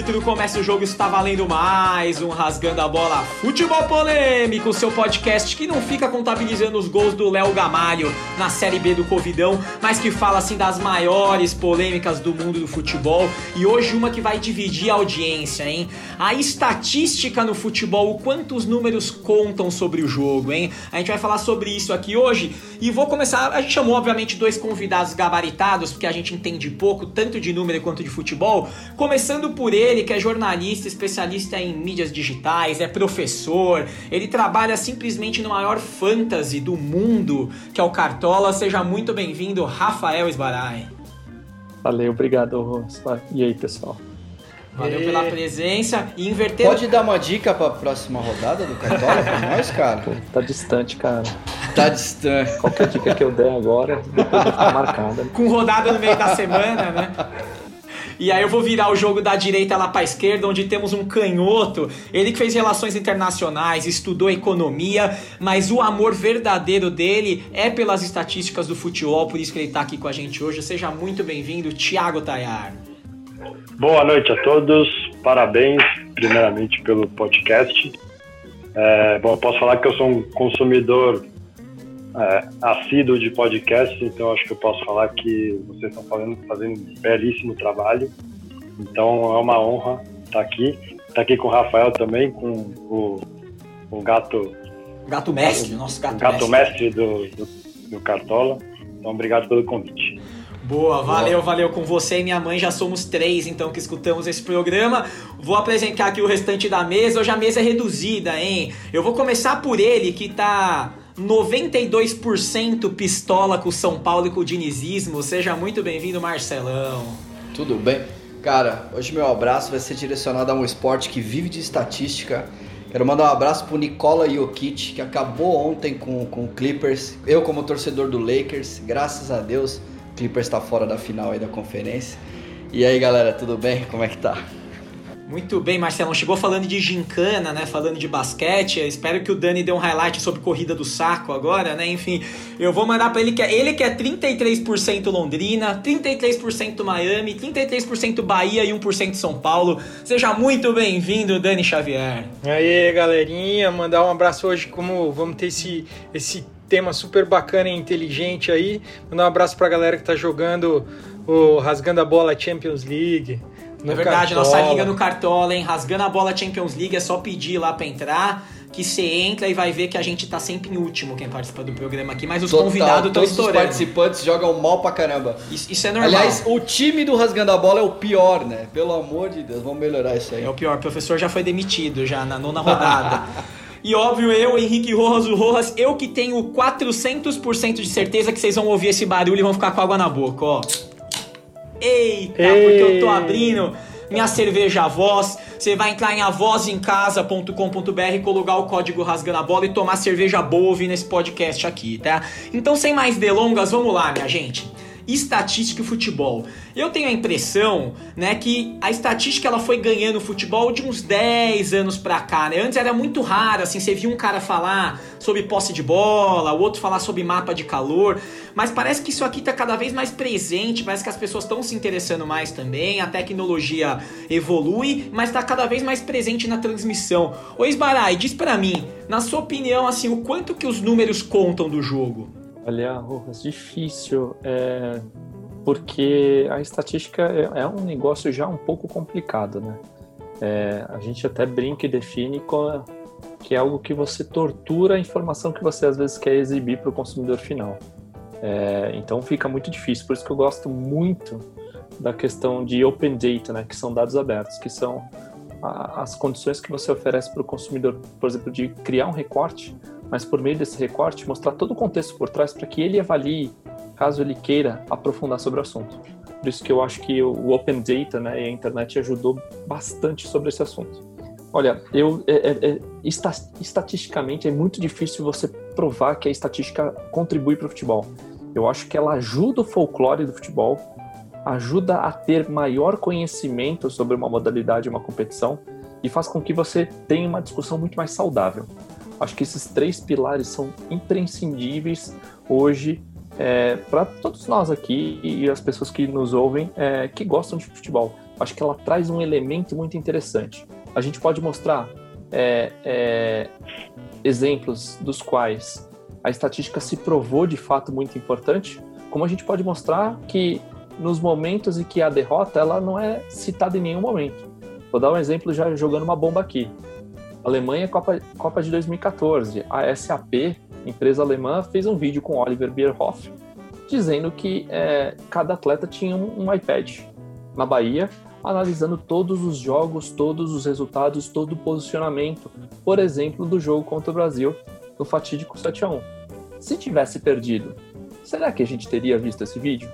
árbitro, começa o jogo, está valendo mais um Rasgando a Bola Futebol Polêmico, seu podcast que não fica contabilizando os gols do Léo Gamalho na Série B do Covidão, mas que fala assim das maiores polêmicas do mundo do futebol. E hoje uma que vai dividir a audiência, hein? A estatística no futebol, o quanto os números contam sobre o jogo, hein? A gente vai falar sobre isso aqui hoje e vou começar. A gente chamou, obviamente, dois convidados gabaritados, porque a gente entende pouco, tanto de número quanto de futebol. Começando por ele, que é jornalista, especialista em mídias digitais, é professor, ele trabalha simplesmente no maior fantasy do mundo, que é o Cartola. Seja muito bem-vindo, Rafael Esbarai. Valeu, obrigado, E aí, pessoal? Valeu e... pela presença e inverter. Pode dar uma dica pra próxima rodada do Cartola pra nós, cara? Pô, tá distante, cara. Tá distante. Qualquer dica que eu der agora, depois vai ficar marcada. Com rodada no meio da semana, né? E aí eu vou virar o jogo da direita lá para esquerda, onde temos um canhoto. Ele que fez relações internacionais, estudou economia, mas o amor verdadeiro dele é pelas estatísticas do futebol, por isso que ele está aqui com a gente hoje. Seja muito bem-vindo, Thiago Tayar. Boa noite a todos, parabéns primeiramente pelo podcast. É, bom, posso falar que eu sou um consumidor é, assíduo de podcast, então acho que eu posso falar que vocês estão fazendo, fazendo um belíssimo trabalho. Então é uma honra estar aqui. Estar aqui com o Rafael também, com o, o gato. Gato mestre, nosso gato, gato mestre, mestre do, do, do Cartola. Então obrigado pelo convite. Boa, valeu, valeu. Com você e minha mãe já somos três, então, que escutamos esse programa. Vou apresentar aqui o restante da mesa. Hoje a mesa é reduzida, hein? Eu vou começar por ele, que tá 92% pistola com o São Paulo e com o dinizismo. Seja muito bem-vindo, Marcelão. Tudo bem? Cara, hoje meu abraço vai ser direcionado a um esporte que vive de estatística. Quero mandar um abraço pro Nicola Jokic, que acabou ontem com, com o Clippers. Eu, como torcedor do Lakers, graças a Deus, o Clippers está fora da final aí da conferência. E aí, galera, tudo bem? Como é que tá? Muito bem, Marcelão. Chegou falando de gincana, né? Falando de basquete. Eu espero que o Dani dê um highlight sobre corrida do saco agora, né? Enfim, eu vou mandar para ele que é, ele que é 33% Londrina, 33% Miami, 33% Bahia e 1% São Paulo. Seja muito bem-vindo, Dani Xavier. Aí, galerinha, mandar um abraço hoje como vamos ter esse esse tema super bacana e inteligente aí. Mandar um abraço pra galera que tá jogando o Rasgando a Bola Champions League. É verdade, Cartola. nossa liga no Cartola, hein? Rasgando a bola Champions League, é só pedir lá pra entrar. Que você entra e vai ver que a gente tá sempre em último quem participa do programa aqui, mas os Total, convidados estão estourando. Os participantes jogam mal pra caramba. Isso, isso, é normal. Aliás, o time do Rasgando a Bola é o pior, né? Pelo amor de Deus, vamos melhorar isso aí. É o pior, o professor já foi demitido já na nona rodada. E óbvio, eu, Henrique Rojas, o Rojas, eu que tenho 400% de certeza que vocês vão ouvir esse barulho e vão ficar com água na boca, ó. Eita, Ei. porque eu tô abrindo minha cerveja Voz. Você vai entrar em avozencasa.com.br, colocar o código Rasgando a Bola e tomar cerveja boa ouvindo esse podcast aqui, tá? Então, sem mais delongas, vamos lá, minha gente estatística e futebol. Eu tenho a impressão, né, que a estatística ela foi ganhando futebol de uns 10 anos pra cá, né? Antes era muito raro, assim, você via um cara falar sobre posse de bola, o outro falar sobre mapa de calor, mas parece que isso aqui tá cada vez mais presente, parece que as pessoas estão se interessando mais também, a tecnologia evolui, mas tá cada vez mais presente na transmissão. Ô Isbarai, diz para mim, na sua opinião, assim, o quanto que os números contam do jogo? Olha, Rojas, difícil, é, porque a estatística é, é, um negócio já um pouco complicado, né? É, a gente até brinca e define a, que é algo que você tortura a informação que você às vezes quer exibir para o consumidor final. É, então fica muito difícil, por isso que eu gosto muito da questão de open data, né, que são dados abertos, que são a, as condições que você oferece para o consumidor, por exemplo, de criar um recorte mas por meio desse recorte mostrar todo o contexto por trás para que ele avalie, caso ele queira aprofundar sobre o assunto. Por isso que eu acho que o Open Data né, e a internet ajudou bastante sobre esse assunto. Olha, eu, é, é, é estatisticamente é muito difícil você provar que a estatística contribui para o futebol. Eu acho que ela ajuda o folclore do futebol, ajuda a ter maior conhecimento sobre uma modalidade, uma competição e faz com que você tenha uma discussão muito mais saudável. Acho que esses três pilares são imprescindíveis hoje é, para todos nós aqui e as pessoas que nos ouvem é, que gostam de futebol. acho que ela traz um elemento muito interessante. A gente pode mostrar é, é, exemplos dos quais a estatística se provou de fato muito importante, como a gente pode mostrar que nos momentos em que a derrota ela não é citada em nenhum momento. Vou dar um exemplo já jogando uma bomba aqui. Alemanha Copa, Copa de 2014. A SAP, empresa alemã, fez um vídeo com Oliver Bierhoff dizendo que é, cada atleta tinha um, um iPad na Bahia, analisando todos os jogos, todos os resultados, todo o posicionamento, por exemplo, do jogo contra o Brasil no fatídico 7 a 1. Se tivesse perdido, será que a gente teria visto esse vídeo?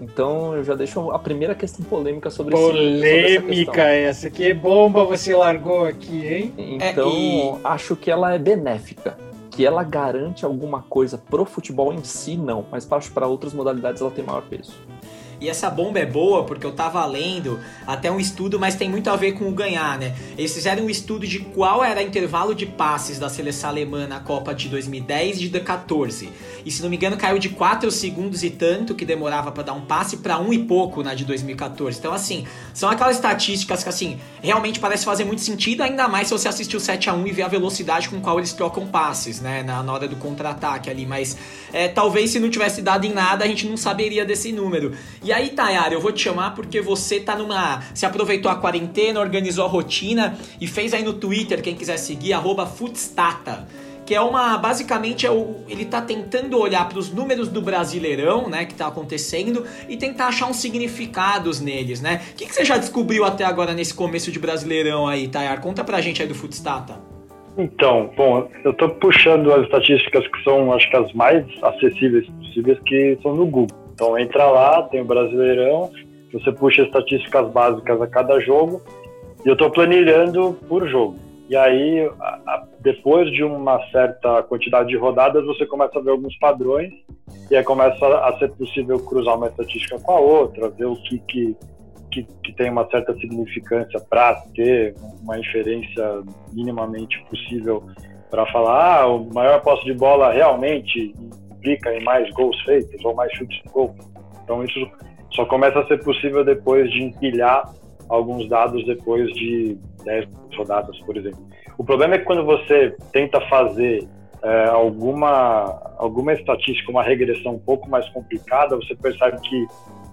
Então eu já deixo a primeira questão polêmica sobre Polêmica essa, essa que bomba você largou aqui, hein? Então é, e... acho que ela é benéfica. Que ela garante alguma coisa pro futebol em si, não, mas acho para outras modalidades ela tem maior peso. E essa bomba é boa porque eu tava lendo até um estudo, mas tem muito a ver com o ganhar, né? Eles fizeram um estudo de qual era o intervalo de passes da seleção alemã na Copa de 2010 e de 2014. E se não me engano, caiu de 4 segundos e tanto que demorava para dar um passe para um e pouco na de 2014. Então, assim, são aquelas estatísticas que, assim, realmente parece fazer muito sentido, ainda mais se você assistir o 7 a 1 e ver a velocidade com qual eles trocam passes, né? Na, na hora do contra-ataque ali. Mas é, talvez se não tivesse dado em nada, a gente não saberia desse número. E aí, Tayara, eu vou te chamar porque você tá numa. Se aproveitou a quarentena, organizou a rotina e fez aí no Twitter, quem quiser seguir, arroba Footstata que é uma basicamente é o, ele tá tentando olhar para os números do Brasileirão, né, que tá acontecendo e tentar achar uns significados neles, né? O que, que você já descobriu até agora nesse começo de Brasileirão aí, Tayar? Conta pra gente aí do Footstata. Então, bom, eu tô puxando as estatísticas que são, acho que as mais acessíveis possíveis, que são no Google. Então entra lá, tem o Brasileirão, você puxa estatísticas básicas a cada jogo e eu estou planilhando por jogo. E aí, depois de uma certa quantidade de rodadas, você começa a ver alguns padrões e aí começa a ser possível cruzar uma estatística com a outra, ver o que, que, que, que tem uma certa significância para ter uma inferência minimamente possível para falar, ah, o maior posse de bola realmente implica em mais gols feitos ou mais chutes de gol. Então isso só começa a ser possível depois de empilhar alguns dados depois de 10 rodadas, por exemplo. O problema é que quando você tenta fazer é, alguma, alguma estatística, uma regressão um pouco mais complicada, você percebe que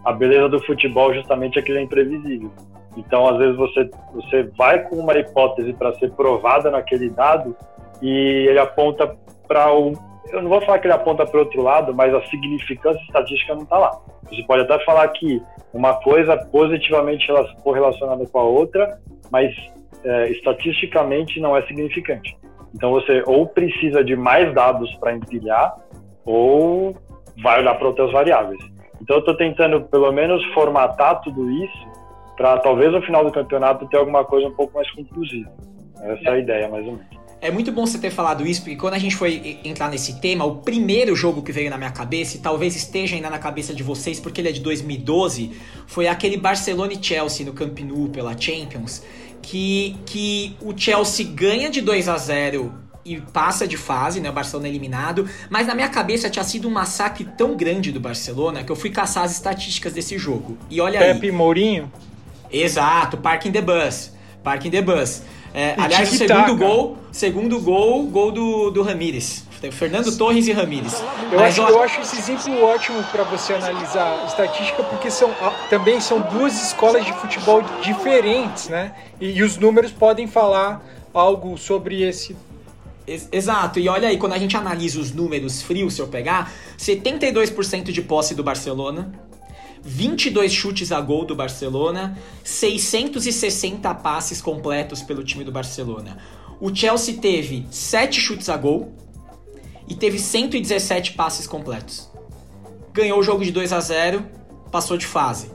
a beleza do futebol justamente é que ele é imprevisível. Então, às vezes, você, você vai com uma hipótese para ser provada naquele dado e ele aponta para um, eu não vou falar que ele aponta para outro lado, mas a significância estatística não está lá. Você pode até falar que uma coisa positivamente correlacionada com a outra, mas é, estatisticamente não é significante. Então você ou precisa de mais dados para empilhar, ou vai olhar para outras variáveis. Então eu estou tentando pelo menos formatar tudo isso para talvez no final do campeonato ter alguma coisa um pouco mais conclusiva. Essa é a ideia, mais ou menos. É muito bom você ter falado isso, porque quando a gente foi entrar nesse tema, o primeiro jogo que veio na minha cabeça, e talvez esteja ainda na cabeça de vocês, porque ele é de 2012, foi aquele Barcelona e Chelsea no Camp Nou pela Champions, que, que o Chelsea ganha de 2 a 0 e passa de fase, né? O Barcelona é eliminado. Mas na minha cabeça tinha sido um massacre tão grande do Barcelona que eu fui caçar as estatísticas desse jogo. E olha Pepe aí. Pepe Mourinho? Exato, Parking the Bus. Parking the Bus. É, aliás, o segundo gol, segundo gol, gol do, do Ramires. Fernando Torres e Ramires. Eu, Mas, acho, ó... eu acho esse exemplo ótimo para você analisar estatística, porque são, também são duas escolas de futebol diferentes, né? E, e os números podem falar algo sobre esse Exato, e olha aí, quando a gente analisa os números frios, se eu pegar, 72% de posse do Barcelona, 22 chutes a gol do Barcelona, 660 passes completos pelo time do Barcelona. O Chelsea teve 7 chutes a gol e teve 117 passes completos. Ganhou o jogo de 2 a 0, passou de fase.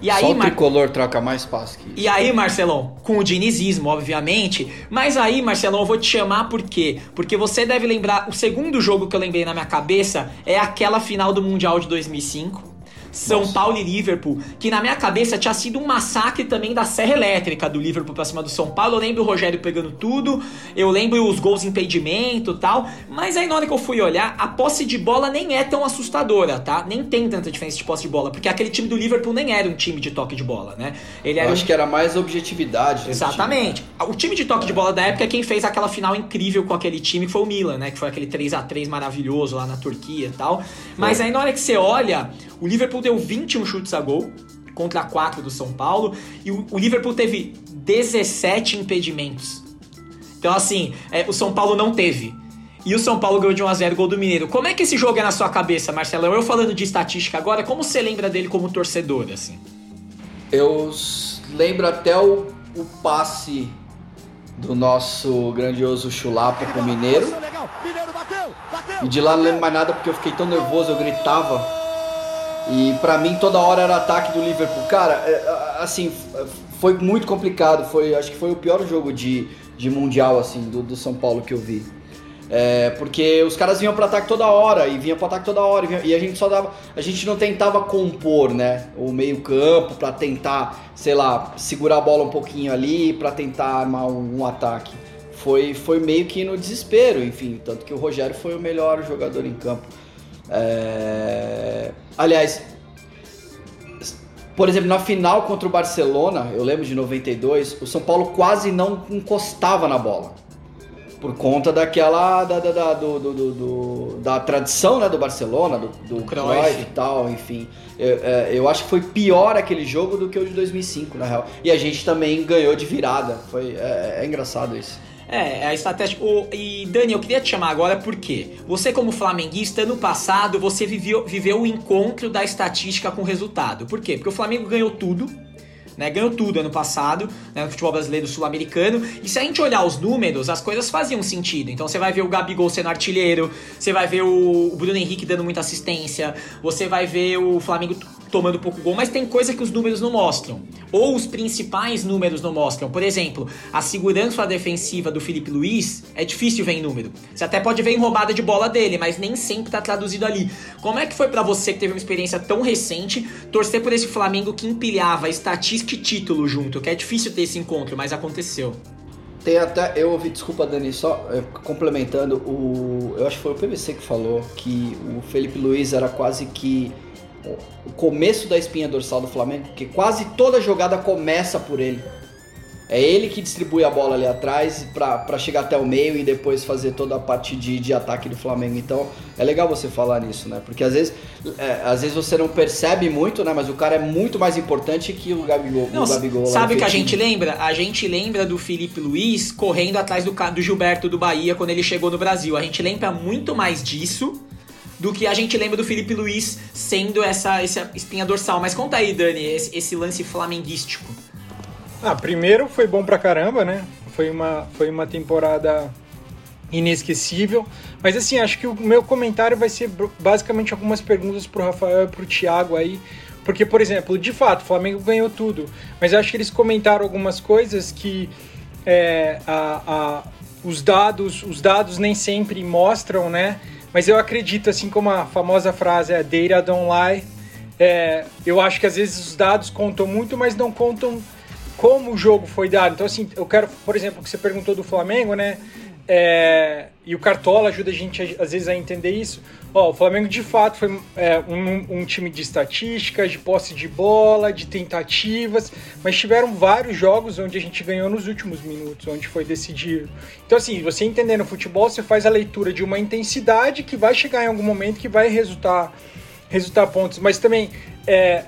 E aí, Só o tricolor Mar... troca mais passes que isso. E aí, Marcelão, com o dinizismo, obviamente. Mas aí, Marcelão, eu vou te chamar por quê? Porque você deve lembrar. O segundo jogo que eu lembrei na minha cabeça é aquela final do Mundial de 2005 São Nossa. Paulo e Liverpool, que na minha cabeça tinha sido um massacre também da serra elétrica do Liverpool pra cima do São Paulo. Eu lembro o Rogério pegando tudo, eu lembro os gols em impedimento e tal. Mas aí na hora que eu fui olhar, a posse de bola nem é tão assustadora, tá? Nem tem tanta diferença de posse de bola, porque aquele time do Liverpool nem era um time de toque de bola, né? Ele Eu era acho um que era mais objetividade. Exatamente. O time de toque de bola da época é quem fez aquela final incrível com aquele time, que foi o Milan, né? Que foi aquele 3 a 3 maravilhoso lá na Turquia e tal. Mas aí na hora que você olha, o Liverpool deu 21 chutes a gol contra 4 do São Paulo e o, o Liverpool teve 17 impedimentos. Então assim, é, o São Paulo não teve. E o São Paulo ganhou de 1x0 gol do Mineiro. Como é que esse jogo é na sua cabeça, Marcelão? Eu falando de estatística agora, como você lembra dele como torcedor, assim? Eu lembro até o, o passe do nosso grandioso Chulapa pro Mineiro. E de lá não lembro mais nada porque eu fiquei tão nervoso, eu gritava. E pra mim toda hora era ataque do Liverpool. Cara, é, assim, foi muito complicado. Foi, acho que foi o pior jogo de, de Mundial, assim, do, do São Paulo que eu vi. É, porque os caras vinham pro ataque toda hora e vinham pro ataque toda hora e, vinham- e a gente só dava, a gente não tentava compor, né, o meio-campo pra tentar, sei lá, segurar a bola um pouquinho ali pra tentar armar um, um ataque. Foi, foi meio que no desespero, enfim, tanto que o Rogério foi o melhor jogador em campo. É, Aliás, por exemplo, na final contra o Barcelona, eu lembro de 92, o São Paulo quase não encostava na bola. Por conta daquela. Da, da, da, do, do- do- da tradição né, do Barcelona, do, do Cruyff. E tal, enfim. Eu, é, eu acho que foi pior aquele jogo do que o de 2005, na real. E a gente também ganhou de virada. Foi, é, é engraçado isso. É, é a estratégia. E Dani, eu queria te chamar agora porque você, como flamenguista, ano passado você viveu, viveu o encontro da estatística com o resultado. Por quê? Porque o Flamengo ganhou tudo. Né, ganhou tudo ano passado, né, no futebol brasileiro sul-americano. E se a gente olhar os números, as coisas faziam sentido. Então você vai ver o Gabigol sendo artilheiro, você vai ver o Bruno Henrique dando muita assistência, você vai ver o Flamengo tomando pouco gol, mas tem coisa que os números não mostram. Ou os principais números não mostram. Por exemplo, a segurança defensiva do Felipe Luiz é difícil ver em número. Você até pode ver em roubada de bola dele, mas nem sempre tá traduzido ali. Como é que foi pra você que teve uma experiência tão recente torcer por esse Flamengo que empilhava estatística e título junto? Que é difícil ter esse encontro, mas aconteceu. Tem até, eu ouvi, desculpa Dani, só é, complementando, o, eu acho que foi o PVC que falou que o Felipe Luiz era quase que o- começo da espinha dorsal do Flamengo, porque quase toda jogada começa por ele. É ele que distribui a bola ali atrás pra chegar até o meio e depois fazer toda a parte de, de ataque do Flamengo. Então é legal você falar nisso, né? Porque às vezes, é, às vezes você não percebe muito, né? Mas o cara é muito mais importante que o Gabigol. Não, o Gabigol sabe o que a gente lembra? A gente lembra do Felipe Luiz correndo atrás do, do Gilberto do Bahia quando ele chegou no Brasil. A gente lembra muito mais disso do que a gente lembra do Felipe Luiz sendo essa, essa espinha dorsal. Mas conta aí, Dani, esse, esse lance flamenguístico. Ah, primeiro foi bom pra caramba, né? Foi uma, foi uma temporada inesquecível. Mas assim, acho que o meu comentário vai ser basicamente algumas perguntas pro Rafael e pro Thiago aí. Porque, por exemplo, de fato, o Flamengo ganhou tudo. Mas acho que eles comentaram algumas coisas que é, a- a- os, dados, os dados nem sempre mostram, né? Mas eu acredito, assim como a famosa frase é data don't lie, é, eu acho que às vezes os dados contam muito, mas não contam como o jogo foi dado. Então, assim, eu quero, por exemplo, que você perguntou do Flamengo, né? É, e o Cartola ajuda a gente, às vezes, a entender isso. Ó, o Flamengo, de fato, foi é, um, um time de estatísticas, de posse de bola, de tentativas, mas tiveram vários jogos onde a gente ganhou nos últimos minutos, onde foi decidido. Então, assim, você entendendo o futebol, você faz a leitura de uma intensidade que vai chegar em algum momento que vai resultar, resultar pontos. Mas também, é,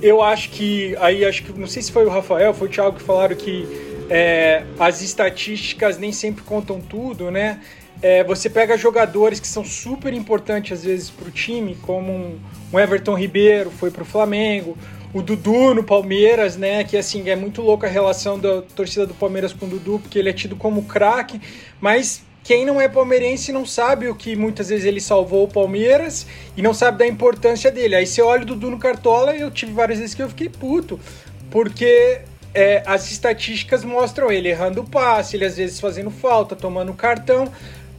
eu acho que aí acho que não sei se foi o Rafael, foi o Thiago que falaram que é, as estatísticas nem sempre contam tudo, né? É, você pega jogadores que são super importantes às vezes para o time, como um, um Everton Ribeiro foi para o Flamengo, o Dudu no Palmeiras, né? Que assim é muito louca a relação da torcida do Palmeiras com o Dudu, porque ele é tido como craque, mas quem não é palmeirense não sabe o que muitas vezes ele salvou o Palmeiras e não sabe da importância dele. Aí você olha o Dudu no Cartola e eu tive várias vezes que eu fiquei puto, porque é, as estatísticas mostram ele errando o passe, ele às vezes fazendo falta, tomando cartão,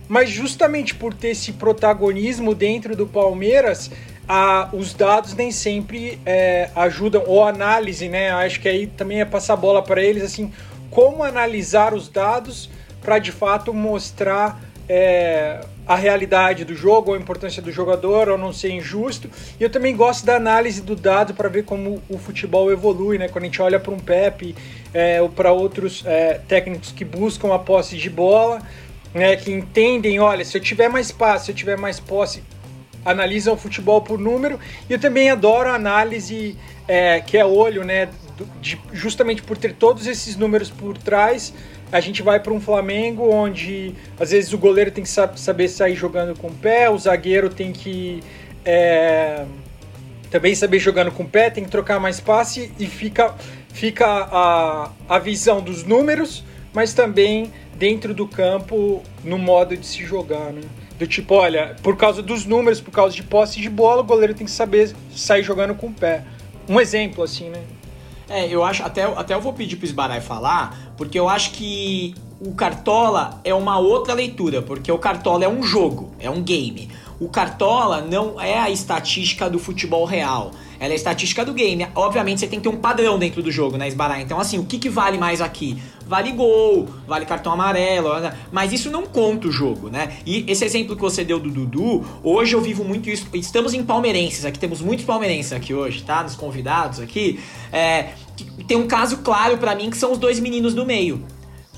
mas justamente por ter esse protagonismo dentro do Palmeiras, a, os dados nem sempre é, ajudam, ou análise, né? Acho que aí também é passar bola para eles, assim, como analisar os dados para de fato mostrar é, a realidade do jogo, a importância do jogador, ou não ser injusto. E eu também gosto da análise do dado para ver como o futebol evolui, né? Quando a gente olha para um Pepe é, ou para outros é, técnicos que buscam a posse de bola, né? Que entendem, olha, se eu tiver mais passe, se eu tiver mais posse, analisam o futebol por número. E eu também adoro a análise é, que é olho, né? De, justamente por ter todos esses números por trás, a gente vai para um Flamengo onde às vezes o goleiro tem que saber sair jogando com o pé, o zagueiro tem que é, também saber jogando com o pé, tem que trocar mais passe e fica, fica a, a visão dos números, mas também dentro do campo no modo de se jogar, né? Do tipo, olha, por causa dos números, por causa de posse de bola, o goleiro tem que saber sair jogando com o pé. Um exemplo, assim, né? É, eu acho, até, até eu vou pedir pro Esbarai falar, porque eu acho que o Cartola é uma outra leitura, porque o Cartola é um jogo, é um game. O Cartola não é a estatística do futebol real. Ela é a estatística do game. Obviamente você tem que ter um padrão dentro do jogo, né, Esbarai? Então, assim, o que, que vale mais aqui? Vale gol, vale cartão amarelo, mas isso não conta o jogo, né? E esse exemplo que você deu do Dudu, hoje eu vivo muito isso. Estamos em palmeirenses aqui, temos muitos palmeirenses aqui hoje, tá? Nos convidados aqui. É, tem um caso claro para mim que são os dois meninos do meio.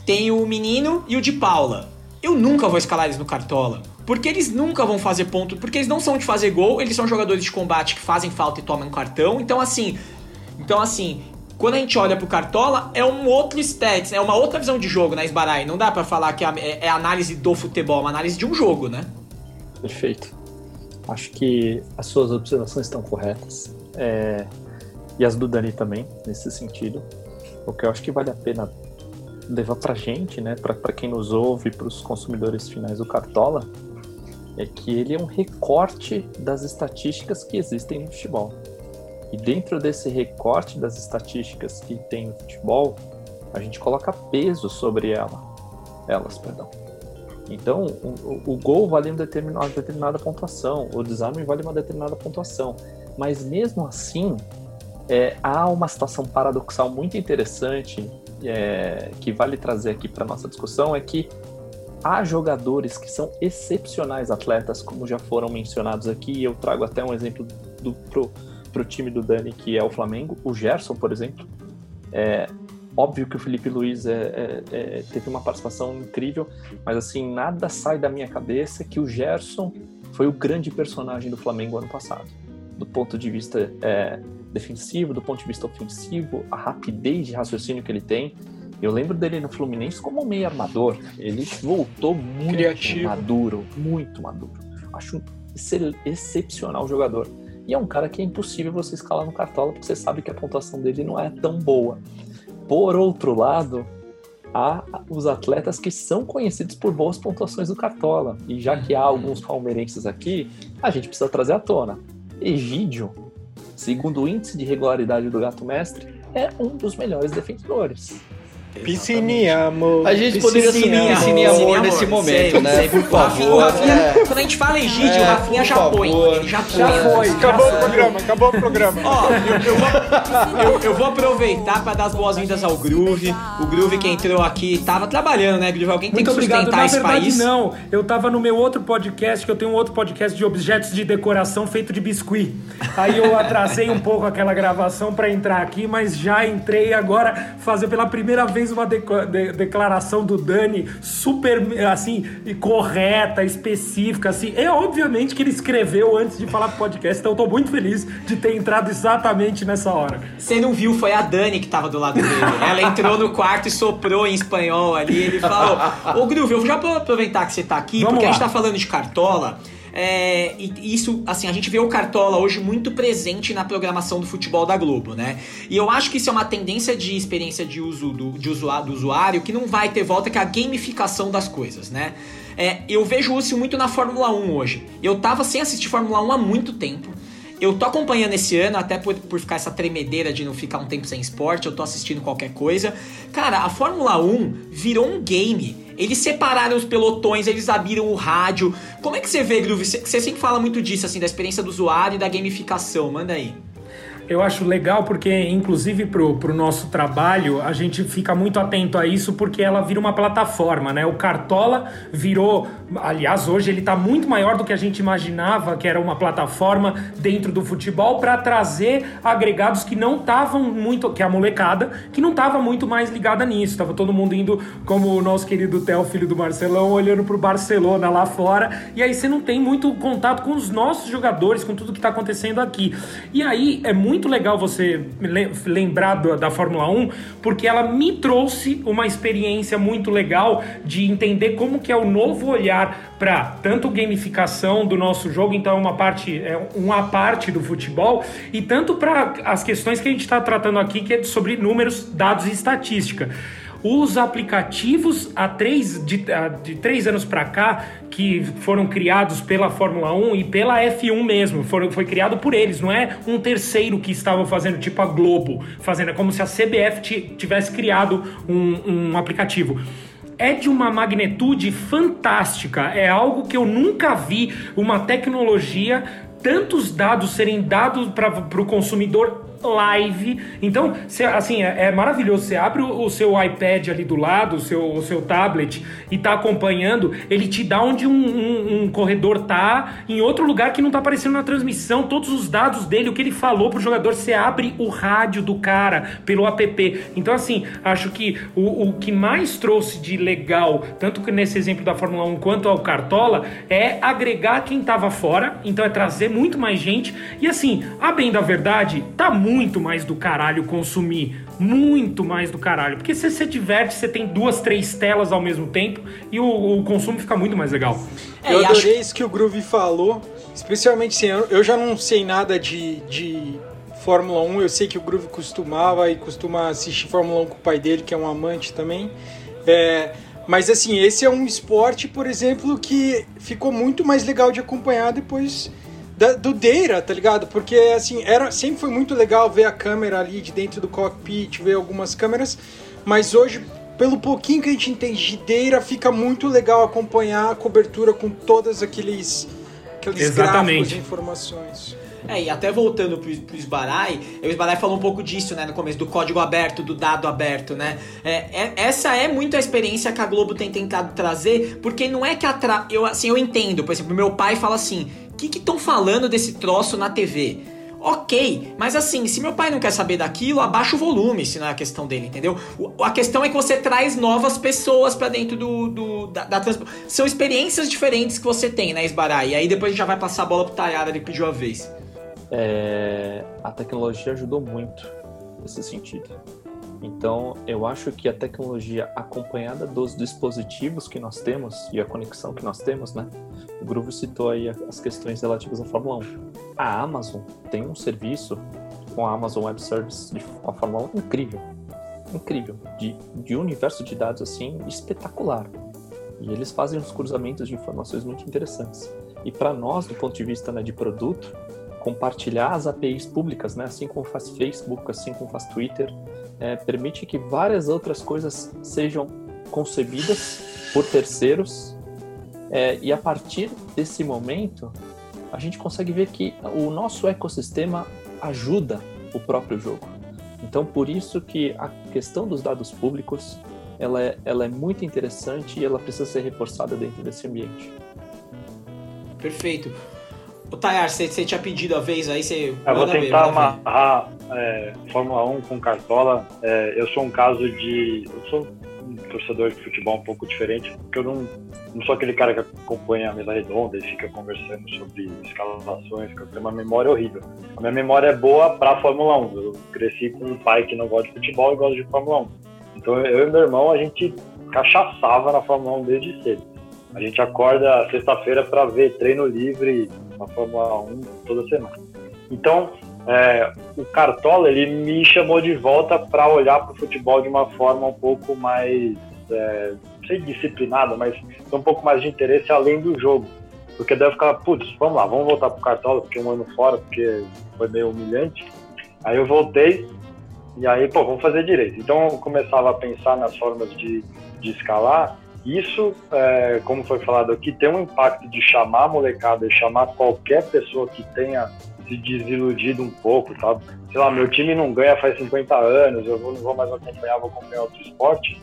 Tem o menino e o de Paula. Eu nunca vou escalar eles no Cartola. Porque eles nunca vão fazer ponto. Porque eles não são de fazer gol, eles são jogadores de combate que fazem falta e tomam cartão. Então, assim. Então, assim. Quando a gente olha pro Cartola, é um outro stats, é uma outra visão de jogo, né, Esbarai? Não dá para falar que é, é análise do futebol, é uma análise de um jogo, né? Perfeito. Acho que as suas observações estão corretas. É, e as do Dani também, nesse sentido. O que eu acho que vale a pena levar pra gente, né, pra, pra quem nos ouve, pros consumidores finais do Cartola, é que ele é um recorte das estatísticas que existem no futebol. E dentro desse recorte das estatísticas que tem no futebol, a gente coloca peso sobre ela, elas, perdão. Então, o, o gol vale uma determinada, uma determinada pontuação, o desarme vale uma determinada pontuação. Mas mesmo assim, é, há uma situação paradoxal muito interessante é, que vale trazer aqui para nossa discussão é que há jogadores que são excepcionais atletas, como já foram mencionados aqui. Eu trago até um exemplo do, pro, pro time do Dani, que é o Flamengo, o Gerson, por exemplo. É, óbvio que o Felipe Luiz é, é, é, teve uma participação incrível, mas assim, nada sai da minha cabeça que o Gerson foi o grande personagem do Flamengo ano passado. Do ponto de vista é, defensivo, do ponto de vista ofensivo, a rapidez de raciocínio que ele tem. Eu lembro dele no Fluminense como meio armador. Ele voltou muito Criativo. maduro, muito maduro. Acho um excepcional jogador. E é um cara que é impossível você escalar no Cartola, porque você sabe que a pontuação dele não é tão boa. Por outro lado, há os atletas que são conhecidos por boas pontuações do Cartola. E já que há alguns palmeirenses aqui, a gente precisa trazer à tona. Egídio segundo o índice de regularidade do gato mestre, é um dos melhores defensores. Piscininha, amor. A gente poderia assumir piscininha, amor, nesse momento, né? Por favor. Rafinha, é. Quando a gente fala Egídio, é, o Rafinha já põe. Ele já põe. Já foi. Acabou o programa, acabou o programa. Ó, eu, eu, vou, eu, eu vou aproveitar para dar as boas-vindas ao Groove. O Groove que entrou aqui, tava trabalhando, né, Groove? Alguém tem Muito que sustentar obrigado. Na esse verdade, país. não. Eu tava no meu outro podcast, que eu tenho um outro podcast de objetos de decoração feito de biscuit. Aí eu atrasei um pouco aquela gravação para entrar aqui, mas já entrei agora fazer pela primeira vez uma decoração de, declaração do Dani super, assim, correta, específica, assim. É obviamente que ele escreveu antes de falar pro podcast, então eu tô muito feliz de ter entrado exatamente nessa hora. Você não viu, foi a Dani que tava do lado dele. Ela entrou no quarto e soprou em espanhol ali. Ele falou: Ô Groove, eu já vou aproveitar que você tá aqui, Vamos porque lá. a gente tá falando de cartola. É, e isso, assim, a gente vê o Cartola hoje muito presente na programação do futebol da Globo, né? E eu acho que isso é uma tendência de experiência de uso do, de usuário, do usuário que não vai ter volta, que é a gamificação das coisas, né? É, eu vejo isso muito na Fórmula 1 hoje. Eu tava sem assistir Fórmula 1 há muito tempo. Eu tô acompanhando esse ano, até por, por ficar essa tremedeira de não ficar um tempo sem esporte, eu tô assistindo qualquer coisa. Cara, a Fórmula 1 virou um game Eles separaram os pelotões, eles abriram o rádio. Como é que você vê, Groove? Você sempre fala muito disso, assim, da experiência do usuário e da gamificação. Manda aí. Eu acho legal porque, inclusive, pro, pro nosso trabalho, a gente fica muito atento a isso porque ela vira uma plataforma, né? O Cartola virou. Aliás, hoje ele está muito maior do que a gente imaginava, que era uma plataforma dentro do futebol para trazer agregados que não estavam muito. que a molecada, que não estava muito mais ligada nisso. Tava todo mundo indo, como o nosso querido Theo, filho do Marcelão, olhando pro Barcelona lá fora. E aí você não tem muito contato com os nossos jogadores, com tudo que está acontecendo aqui. E aí é muito muito legal você lembrar da Fórmula 1, porque ela me trouxe uma experiência muito legal de entender como que é o novo olhar para tanto gamificação do nosso jogo, então é uma parte, é uma parte do futebol, e tanto para as questões que a gente está tratando aqui, que é sobre números, dados e estatística. Os aplicativos há três, de, de três anos para cá, que foram criados pela Fórmula 1 e pela F1 mesmo, foram, foi criado por eles, não é um terceiro que estava fazendo, tipo a Globo, fazendo, é como se a CBF tivesse criado um, um aplicativo é de uma magnitude fantástica. É algo que eu nunca vi uma tecnologia, tantos dados serem dados para o consumidor live. Então, cê, assim, é, é, maravilhoso. Você abre o, o, seu iPad ali do lado, o seu, o seu tablet, e tá acompanhando, ele te dá onde um, um, um, corredor tá, em outro lugar que não tá aparecendo na transmissão, todos os dados dele, o que ele falou pro jogador. Você abre o rádio do cara pelo app. Então, assim, acho que o, o que mais trouxe de legal, tanto que nesse exemplo da Fórmula 1 quanto ao Cartola, é agregar quem tava fora, então é trazer muito mais gente. E assim, a bem da verdade, tá muito muito mais do caralho consumir. Muito mais do caralho. Porque se você diverte, você tem duas, três telas ao mesmo tempo e o, o consumo fica muito mais legal. É, eu adorei acho... isso que o Groove falou. Especialmente assim, eu já não sei nada de, de Fórmula 1. Eu sei que o Groove costumava e costuma assistir Fórmula 1 com o pai dele, que é um amante também. É, mas assim, esse é um esporte, por exemplo, que ficou muito mais legal de acompanhar depois da, do Deira, tá ligado? Porque, assim, era, sempre foi muito legal ver a câmera ali de dentro do cockpit, ver algumas câmeras, mas hoje, pelo pouquinho que a gente entende de Deira, fica muito legal acompanhar a cobertura com todos aqueles, aqueles Exatamente. gráficos de informações. É, e até voltando pro, pro Sbarai, o Sbarai falou um pouco disso, né, no começo, do código aberto, do dado aberto, né? É, é, essa é muito a experiência que a Globo tem tentado trazer, porque não é que a tra... eu assim, eu entendo, por exemplo, meu pai fala assim: "O que estão falando desse troço na TV?" Ok, mas assim, se meu pai não quer saber daquilo, abaixa o volume, se não é a questão dele, entendeu? a questão é que você traz novas pessoas para dentro do, do da, da trans... São experiências diferentes que você tem, né, Esbarai? E aí depois a gente já vai passar a bola pro Tayara, ele pediu a vez é, a tecnologia ajudou muito nesse sentido. Então, eu acho que a tecnologia acompanhada dos dispositivos que nós temos e a conexão que nós temos, né? O Groove citou aí as questões relativas à Fórmula 1. A Amazon tem um serviço com a Amazon Web Service de a Fórmula 1 incrível. Incrível. De, de um universo de dados assim espetacular. E eles fazem uns cruzamentos de informações muito interessantes. E para nós, do ponto de vista né, de produto, compartilhar as APIs públicas, né? assim como faz Facebook, assim como faz Twitter, é, permite que várias outras coisas sejam concebidas por terceiros é, e a partir desse momento a gente consegue ver que o nosso ecossistema ajuda o próprio jogo. Então por isso que a questão dos dados públicos ela é, ela é muito interessante e ela precisa ser reforçada dentro desse ambiente. Perfeito. O Tayar, você, tinha pedido a vez aí, você. Eu vou tentar ver, amarrar é, Fórmula 1 com Cartola. É, eu sou um caso de. Eu sou um torcedor de futebol um pouco diferente, porque eu não, não sou aquele cara que acompanha a mesa redonda e fica conversando sobre escalações, que eu tenho uma memória horrível. A minha memória é boa pra Fórmula 1. Eu cresci com um pai que não gosta de futebol e gosta de Fórmula 1. Então eu e meu irmão, a gente cachaçava na Fórmula 1 desde cedo. A gente acorda sexta-feira para ver treino livre na Fórmula 1 toda semana. Então, é, o Cartola ele me chamou de volta para olhar para o futebol de uma forma um pouco mais, é, não sei disciplinada, mas um pouco mais de interesse além do jogo. Porque daí eu ficava, putz, vamos lá, vamos voltar para o Cartola, porque um ano fora, porque foi meio humilhante. Aí eu voltei, e aí, pô, vamos fazer direito. Então eu começava a pensar nas formas de, de escalar, isso, é, como foi falado aqui, tem um impacto de chamar a molecada, de chamar qualquer pessoa que tenha se desiludido um pouco, tá? Sei lá, meu time não ganha faz 50 anos, eu não vou mais acompanhar, vou acompanhar outro esporte.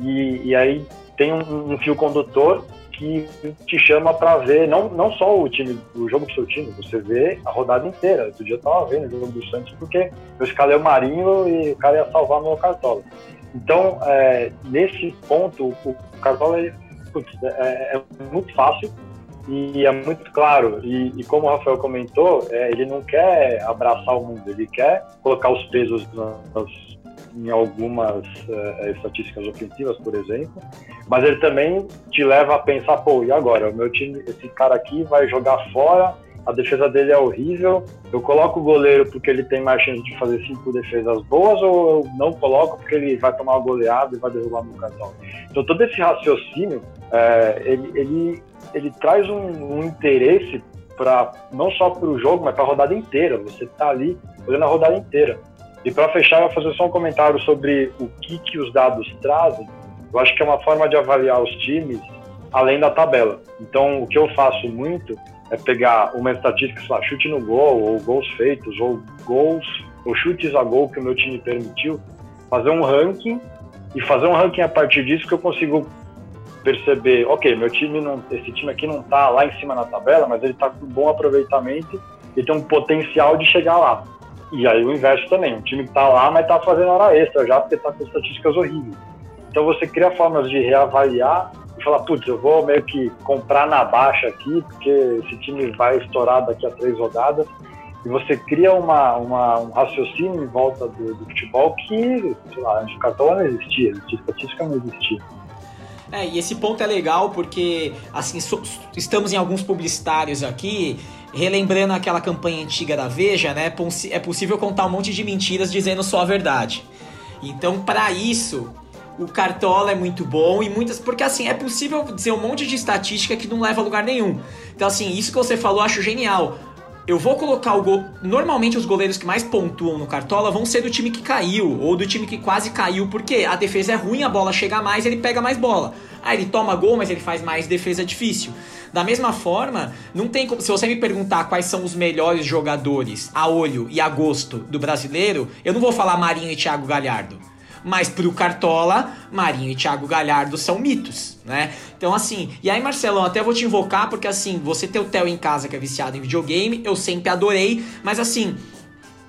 E, e aí tem um, um fio condutor que te chama para ver não, não só o time, o jogo do seu time, você vê a rodada inteira. Outro dia eu tava vendo o jogo do Santos porque eu escalei o Marinho e o cara ia salvar meu cartola. Então, é, nesse ponto, o cartola é, é, é, muito fácil e é muito claro. E, e como o Rafael comentou, é, ele não quer abraçar o mundo, ele quer colocar os pesos em algumas uh, estatísticas ofensivas, por exemplo, mas ele também te leva a pensar, pô, e agora? O meu time, esse cara aqui vai jogar fora, a defesa dele é horrível, eu coloco o goleiro porque ele tem mais chance de fazer cinco defesas boas ou eu não coloco porque ele vai tomar uma goleada e vai derrubar meu cartão? Então todo esse raciocínio, é, ele, ele, ele traz um, um interesse para não só para o jogo, mas para a rodada inteira. Você está ali olhando a rodada inteira. E para fechar, eu vou fazer só um comentário sobre o que, que os dados trazem. Eu acho que é uma forma de avaliar os times além da tabela. Então, o que eu faço muito é pegar uma estatística, sei lá, chute no gol, ou gols feitos, ou gols, ou chutes a gol que o meu time permitiu, fazer um ranking e fazer um ranking a partir disso que eu consigo perceber, ok, meu time não, esse time aqui não está lá em cima na tabela, mas ele está com bom aproveitamento e tem um potencial de chegar lá. E aí o inverso também, um time que está lá, mas está fazendo hora extra já, porque está com estatísticas horríveis. Então você cria formas de reavaliar falar, putz, eu vou meio que comprar na baixa aqui, porque esse time vai estourar daqui a três rodadas. E você cria uma, uma um raciocínio em volta do, do futebol que, sei lá, antes do cartão não existia, a estatística não existia. É, e esse ponto é legal porque, assim, so, estamos em alguns publicitários aqui relembrando aquela campanha antiga da Veja, né? É possível contar um monte de mentiras dizendo só a verdade. Então, para isso, o Cartola é muito bom e muitas. Porque assim, é possível dizer um monte de estatística que não leva a lugar nenhum. Então, assim, isso que você falou eu acho genial. Eu vou colocar o gol. Normalmente, os goleiros que mais pontuam no Cartola vão ser do time que caiu, ou do time que quase caiu, porque a defesa é ruim, a bola chega mais, ele pega mais bola. Aí ele toma gol, mas ele faz mais defesa difícil. Da mesma forma, não tem como. Se você me perguntar quais são os melhores jogadores a olho e a gosto do brasileiro, eu não vou falar Marinho e Thiago Galhardo. Mas pro Cartola, Marinho e Thiago Galhardo são mitos, né? Então, assim, e aí, Marcelão, até vou te invocar, porque assim, você ter o Theo em casa que é viciado em videogame, eu sempre adorei, mas assim,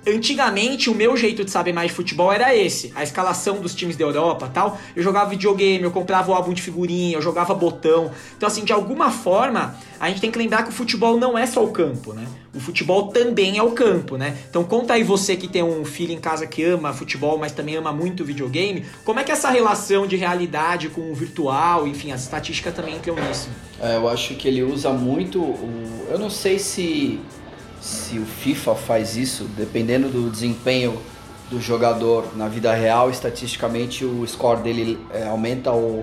Antigamente, o meu jeito de saber mais de futebol era esse: a escalação dos times da Europa tal. Eu jogava videogame, eu comprava o álbum de figurinha, eu jogava botão. Então, assim, de alguma forma, a gente tem que lembrar que o futebol não é só o campo, né? O futebol também é o campo, né? Então, conta aí você que tem um filho em casa que ama futebol, mas também ama muito videogame. Como é que é essa relação de realidade com o virtual, enfim, as estatísticas também entram nisso? É, eu acho que ele usa muito o. Eu não sei se se o FIFA faz isso, dependendo do desempenho do jogador na vida real, estatisticamente o score dele é, aumenta ou,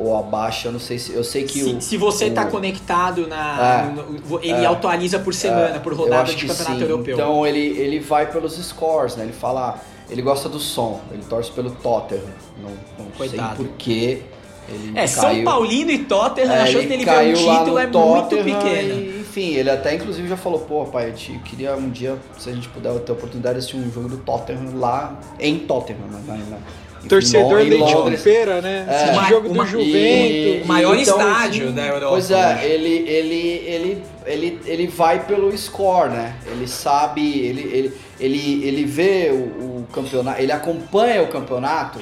ou abaixa. Eu não sei se eu sei que se, o, se você está conectado na, é, no, ele é, atualiza por semana, é, por rodada de campeonato europeu. Então ele ele vai pelos scores, né? Ele fala, ele gosta do som, ele torce pelo Tottenham. Não, não Coitado. sei porquê. Ele é, caiu, São Paulino e Tottenham, é, a chance dele ver um título é muito pequena. E, enfim, ele até inclusive já falou, pô, pai, eu te, queria um dia, se a gente puder ter a oportunidade de assistir um jogo do Tottenham lá em Tottenham, né? Na, enfim, Torcedor leite com pera, né? É, Esse jogo uma, do Juventus. O maior então, estádio assim, da Europa. Pois é, ele, ele, ele, ele, ele vai pelo score, né? Ele sabe, ele, ele, ele, ele vê o, o campeonato, ele acompanha o campeonato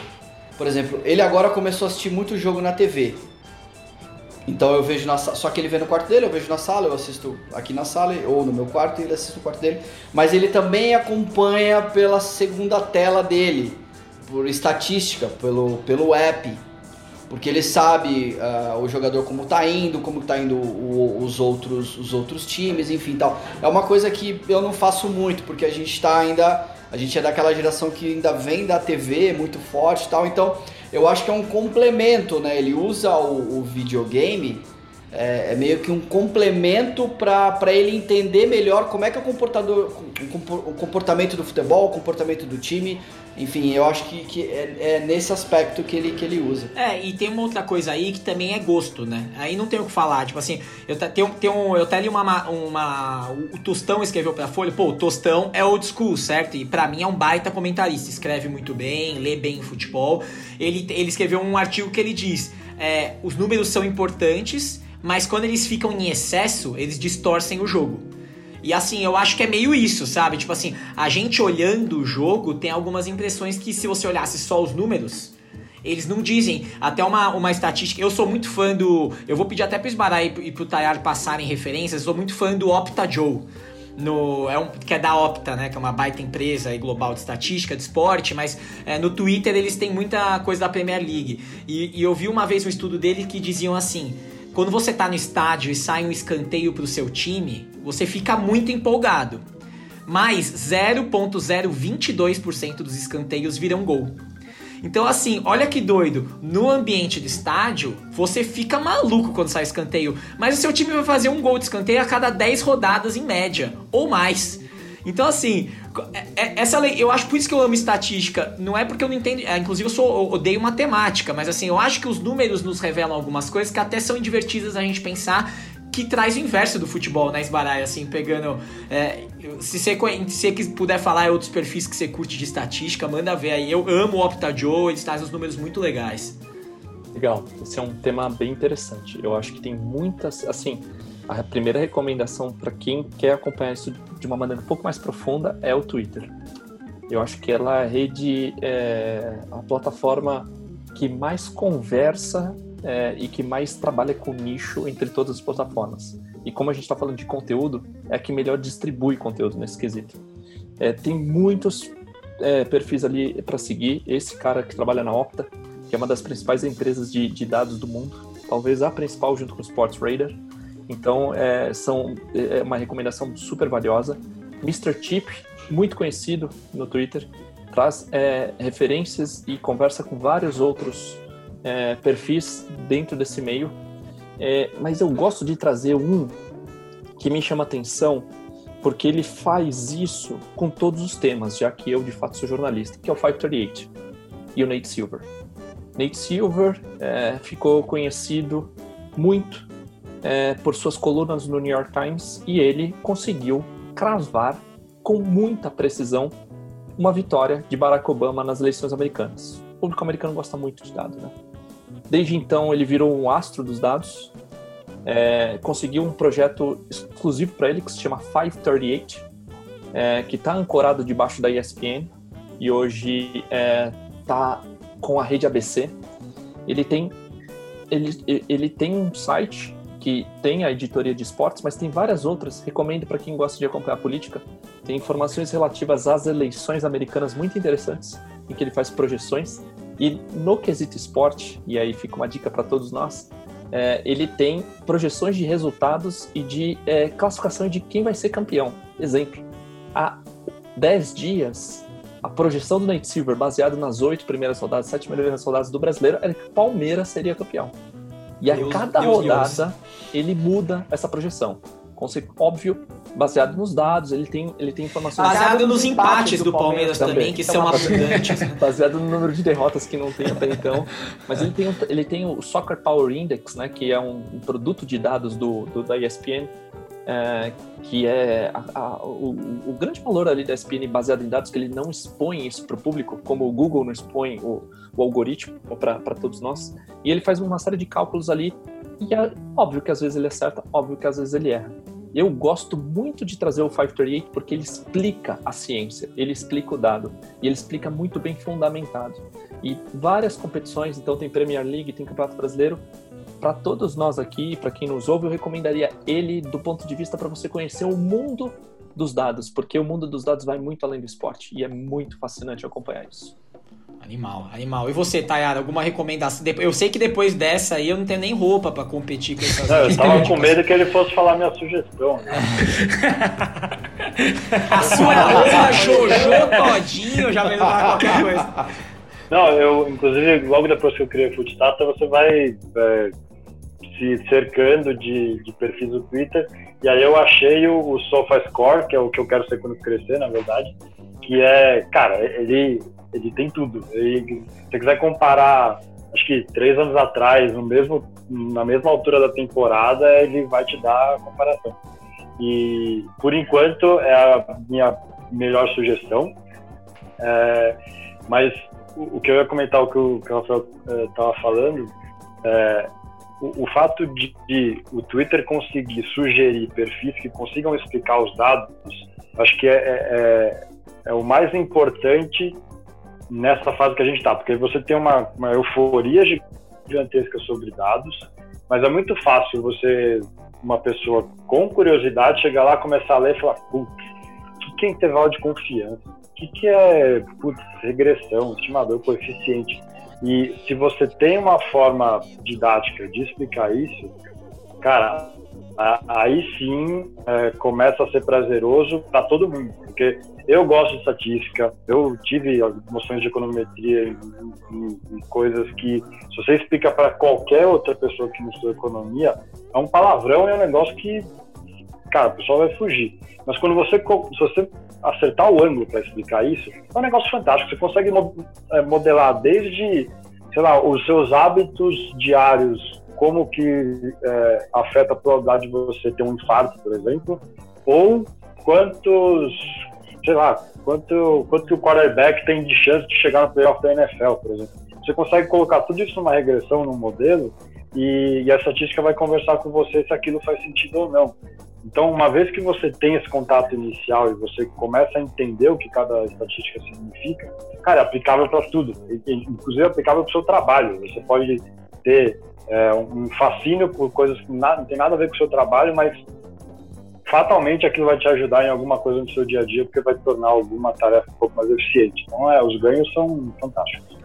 por exemplo, ele agora começou a assistir muito jogo na TV. Então eu vejo na só que ele vê no quarto dele, eu vejo na sala, eu assisto aqui na sala ou no meu quarto e ele assiste no quarto dele. Mas ele também acompanha pela segunda tela dele, por estatística, pelo, pelo app, porque ele sabe uh, o jogador como tá indo, como tá indo o, os outros os outros times, enfim, tal. É uma coisa que eu não faço muito, porque a gente está ainda a gente é daquela geração que ainda vem da TV muito forte e tal, então eu acho que é um complemento, né? Ele usa o, o videogame é, é meio que um complemento para ele entender melhor como é que é o, comportador, o comportamento do futebol, o comportamento do time. Enfim, eu acho que, que é, é, nesse aspecto que ele, que ele usa. É, e tem uma outra coisa aí que também é gosto, né? Aí não tem o que falar. Tipo assim, eu tenho, tenho, eu até li uma, uma. O Tostão escreveu pra Folha, pô, o Tostão é old school, certo? E para mim é um baita comentarista. Escreve muito bem, lê bem futebol. Ele, ele escreveu um artigo que ele diz: é, os números são importantes mas quando eles ficam em excesso, eles distorcem o jogo. E assim, eu acho que é meio isso, sabe? Tipo assim, a gente olhando o jogo tem algumas impressões que se você olhasse só os números, eles não dizem. Até uma, uma estatística. Eu sou muito fã do. Eu vou pedir até pro Esbará e pro Tayar passarem referências. Sou muito fã do Opta Joe. No, é um, que é da Opta, né? Que é uma baita empresa global de estatística, de esporte, mas é, no Twitter eles têm muita coisa da Premier League. E, e eu vi uma vez um estudo dele que diziam assim: quando você tá no estádio e sai um escanteio pro seu time, você fica muito empolgado. Mas 0.022% dos escanteios viram gol. Então, assim, olha que doido. No ambiente do estádio, você fica maluco quando sai escanteio. Mas o seu time vai fazer um gol de escanteio a cada 10 rodadas em média, ou mais. Então, assim, é, é, essa lei, eu acho por isso que eu amo estatística. Não é porque eu não entendo. É, inclusive, eu, sou, eu odeio matemática, mas assim, eu acho que os números nos revelam algumas coisas que até são divertidas a gente pensar. Que traz o inverso do futebol, né, Esbaraia? Assim, pegando. É, se, você, se você puder falar outros perfis que você curte de estatística, manda ver aí. Eu amo o OptaJoe, eles trazem os números muito legais. Legal, esse é um tema bem interessante. Eu acho que tem muitas. Assim, a primeira recomendação para quem quer acompanhar isso de uma maneira um pouco mais profunda é o Twitter. Eu acho que ela é a rede, é, a plataforma que mais conversa é, e que mais trabalha com nicho entre todas as plataformas. E como a gente está falando de conteúdo, é a que melhor distribui conteúdo nesse quesito. É, tem muitos é, perfis ali para seguir. Esse cara que trabalha na Opta, que é uma das principais empresas de, de dados do mundo, talvez a principal junto com o Sports Radar. Então, é, são, é uma recomendação super valiosa. Mr. Chip, muito conhecido no Twitter, traz é, referências e conversa com vários outros é, perfis dentro desse meio. É, mas eu gosto de trazer um que me chama atenção, porque ele faz isso com todos os temas, já que eu de fato sou jornalista, que é o 538 e o Nate Silver. Nate Silver é, ficou conhecido muito é, por suas colunas no New York Times e ele conseguiu cravar com muita precisão uma vitória de Barack Obama nas eleições americanas. O público americano gosta muito de dados, né? Desde então ele virou um astro dos dados, é, conseguiu um projeto exclusivo para ele que se chama 538, é, que está ancorado debaixo da ESPN e hoje está é, com a rede ABC. Ele tem ele, ele tem um site que tem a editoria de esportes, mas tem várias outras. Recomendo para quem gosta de acompanhar política. Tem informações relativas às eleições americanas muito interessantes, em que ele faz projeções. E no quesito esporte, e aí fica uma dica para todos nós, é, ele tem projeções de resultados e de é, classificação de quem vai ser campeão. Exemplo, há 10 dias, a projeção do Nate Silver, baseada nas oito primeiras rodadas, sete primeiras rodadas do brasileiro, era que Palmeiras seria campeão. E a Deus, cada Deus, rodada Deus. ele muda essa projeção. Óbvio, baseado nos dados, ele tem, ele tem informações. Baseado nos empates do Palmeiras, também, também, que são abundantes. baseado no número de derrotas que não tem até então. Mas ele tem, ele tem o Soccer Power Index, né, que é um, um produto de dados do, do da ESPN, é, que é a, a, o, o, grande valor ali da ESPN baseado em dados, que ele não expõe isso para o público, como o Google não expõe o, o algoritmo para todos nós. E ele faz uma série de cálculos ali, e é óbvio que às vezes ele acerta, óbvio que às vezes ele erra. Eu gosto muito de trazer o 538 porque ele explica a ciência, ele explica o dado, e ele explica muito bem fundamentado. E várias competições, então tem Premier League, tem Campeonato Brasileiro, para todos nós aqui, para quem nos ouve, eu recomendaria ele do ponto de vista para você conhecer o mundo dos dados, porque o mundo dos dados vai muito além do esporte e é muito fascinante acompanhar isso. Animal, animal. E você, Tayara, alguma recomendação? Eu sei que depois dessa aí eu não tenho nem roupa para competir com essas Não, eu tava com medo que ele fosse falar minha sugestão. Né? A sua roupa Jojo todinho já veio falar qualquer coisa. Não, eu, inclusive, logo depois que eu criei o Footstata, você vai é, se cercando de, de perfis do Twitter. E aí eu achei o, o SofaScore, que é o que eu quero ser quando crescer, na verdade, que é, cara, ele, ele tem tudo. Ele, se você quiser comparar, acho que três anos atrás, no mesmo, na mesma altura da temporada, ele vai te dar a comparação. E por enquanto é a minha melhor sugestão. É, mas o, o, que eu ia comentar, o que o, o Rafael estava é, falando, é, o, fato de, de, o Twitter conseguir sugerir perfis que consigam explicar os dados, acho que é, é, é, é o mais importante nessa fase que a gente está, porque você tem uma, uma euforia gigantesca sobre dados, mas é muito fácil você, uma pessoa com curiosidade, chegar lá, começar a ler e falar, putz, o que é intervalo de confiança? O que, que é putz, regressão, estimador, coeficiente? E se você tem uma forma didática de explicar isso, cara, aí sim é, começa a ser prazeroso para todo mundo, porque eu gosto de estatística, eu tive noções de econometria e, coisas que, se você explica para qualquer outra pessoa que não estuda economia, é um palavrão e é um negócio que, cara, o pessoal vai fugir. Mas quando você, se você acertar o ângulo para explicar isso, é um negócio fantástico. Você consegue é, modelar desde, sei lá, os seus hábitos diários, como que é, afeta a probabilidade de você ter um infarto, por exemplo, ou quantos, sei lá, quanto, quanto que o quarterback tem de chance de chegar no playoff da NFL, por exemplo. Você consegue colocar tudo isso numa regressão, num modelo, e, e a estatística vai conversar com você se aquilo faz sentido ou não. Então, uma vez que você tem esse contato inicial e você começa a entender o que cada estatística significa, cara, é aplicável para tudo, inclusive é aplicável para o seu trabalho. Você pode ter é, um fascínio por coisas que não tem nada a ver com o seu trabalho, mas fatalmente aquilo vai te ajudar em alguma coisa no seu dia a dia, porque vai tornar alguma tarefa um pouco mais eficiente. Então, é, os ganhos são fantásticos.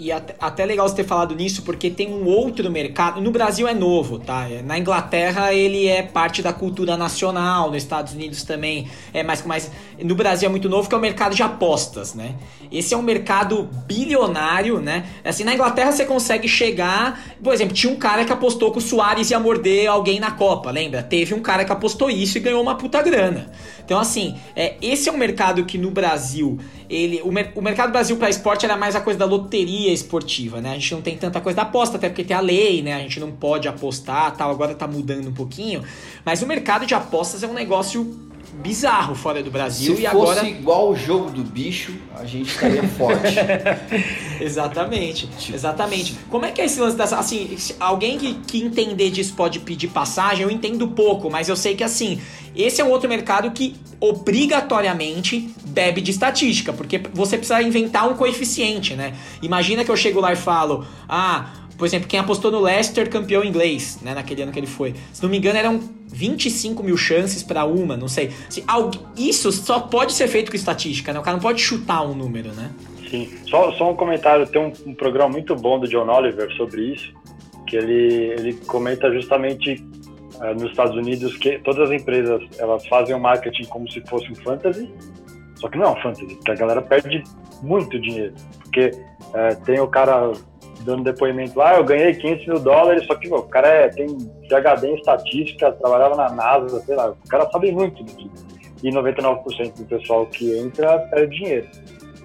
E até, até legal você ter falado nisso, porque tem um outro mercado. No Brasil é novo, tá? Na Inglaterra ele é parte da cultura nacional, nos Estados Unidos também é mais. mais no Brasil é muito novo, que é o mercado de apostas, né? Esse é um mercado bilionário, né? Assim, na Inglaterra você consegue chegar. Por exemplo, tinha um cara que apostou que o Soares ia morder alguém na Copa, lembra? Teve um cara que apostou isso e ganhou uma puta grana. Então, assim, é, esse é um mercado que no Brasil, ele, o, mer o mercado Brasil para esporte era mais a coisa da loteria esportiva, né? A gente não tem tanta coisa da aposta, até porque tem a lei, né? A gente não pode apostar tal, agora tá mudando um pouquinho. Mas o mercado de apostas é um negócio bizarro fora do Brasil Se e fosse agora igual o jogo do bicho, a gente estaria forte. exatamente, exatamente. Como é que é esse lance dessa assim, alguém que, que entender disso pode pedir passagem, eu entendo pouco, mas eu sei que assim, esse é um outro mercado que obrigatoriamente bebe de estatística, porque você precisa inventar um coeficiente, né? Imagina que eu chego lá e falo: "Ah, por exemplo, quem apostou no Leicester campeão inglês, né, naquele ano que ele foi. Se não me engano, eram 25 mil chances para uma, não sei. Se, isso só pode ser feito com estatística, né? O cara não pode chutar um número, né? Sim. Só, só um comentário, tem um, um programa muito bom do John Oliver sobre isso, que ele, ele comenta justamente uh, nos Estados Unidos que todas as empresas elas fazem o marketing como se fosse um fantasy, só que não é um fantasy, porque a galera perde muito dinheiro. Porque uh, tem o cara dando depoimento lá, eu ganhei 500 mil dólares, só que pô, o cara é, tem PhD em estatística, trabalhava na NASA, sei lá, o cara sabe muito disso. E 99% do pessoal que entra perde dinheiro.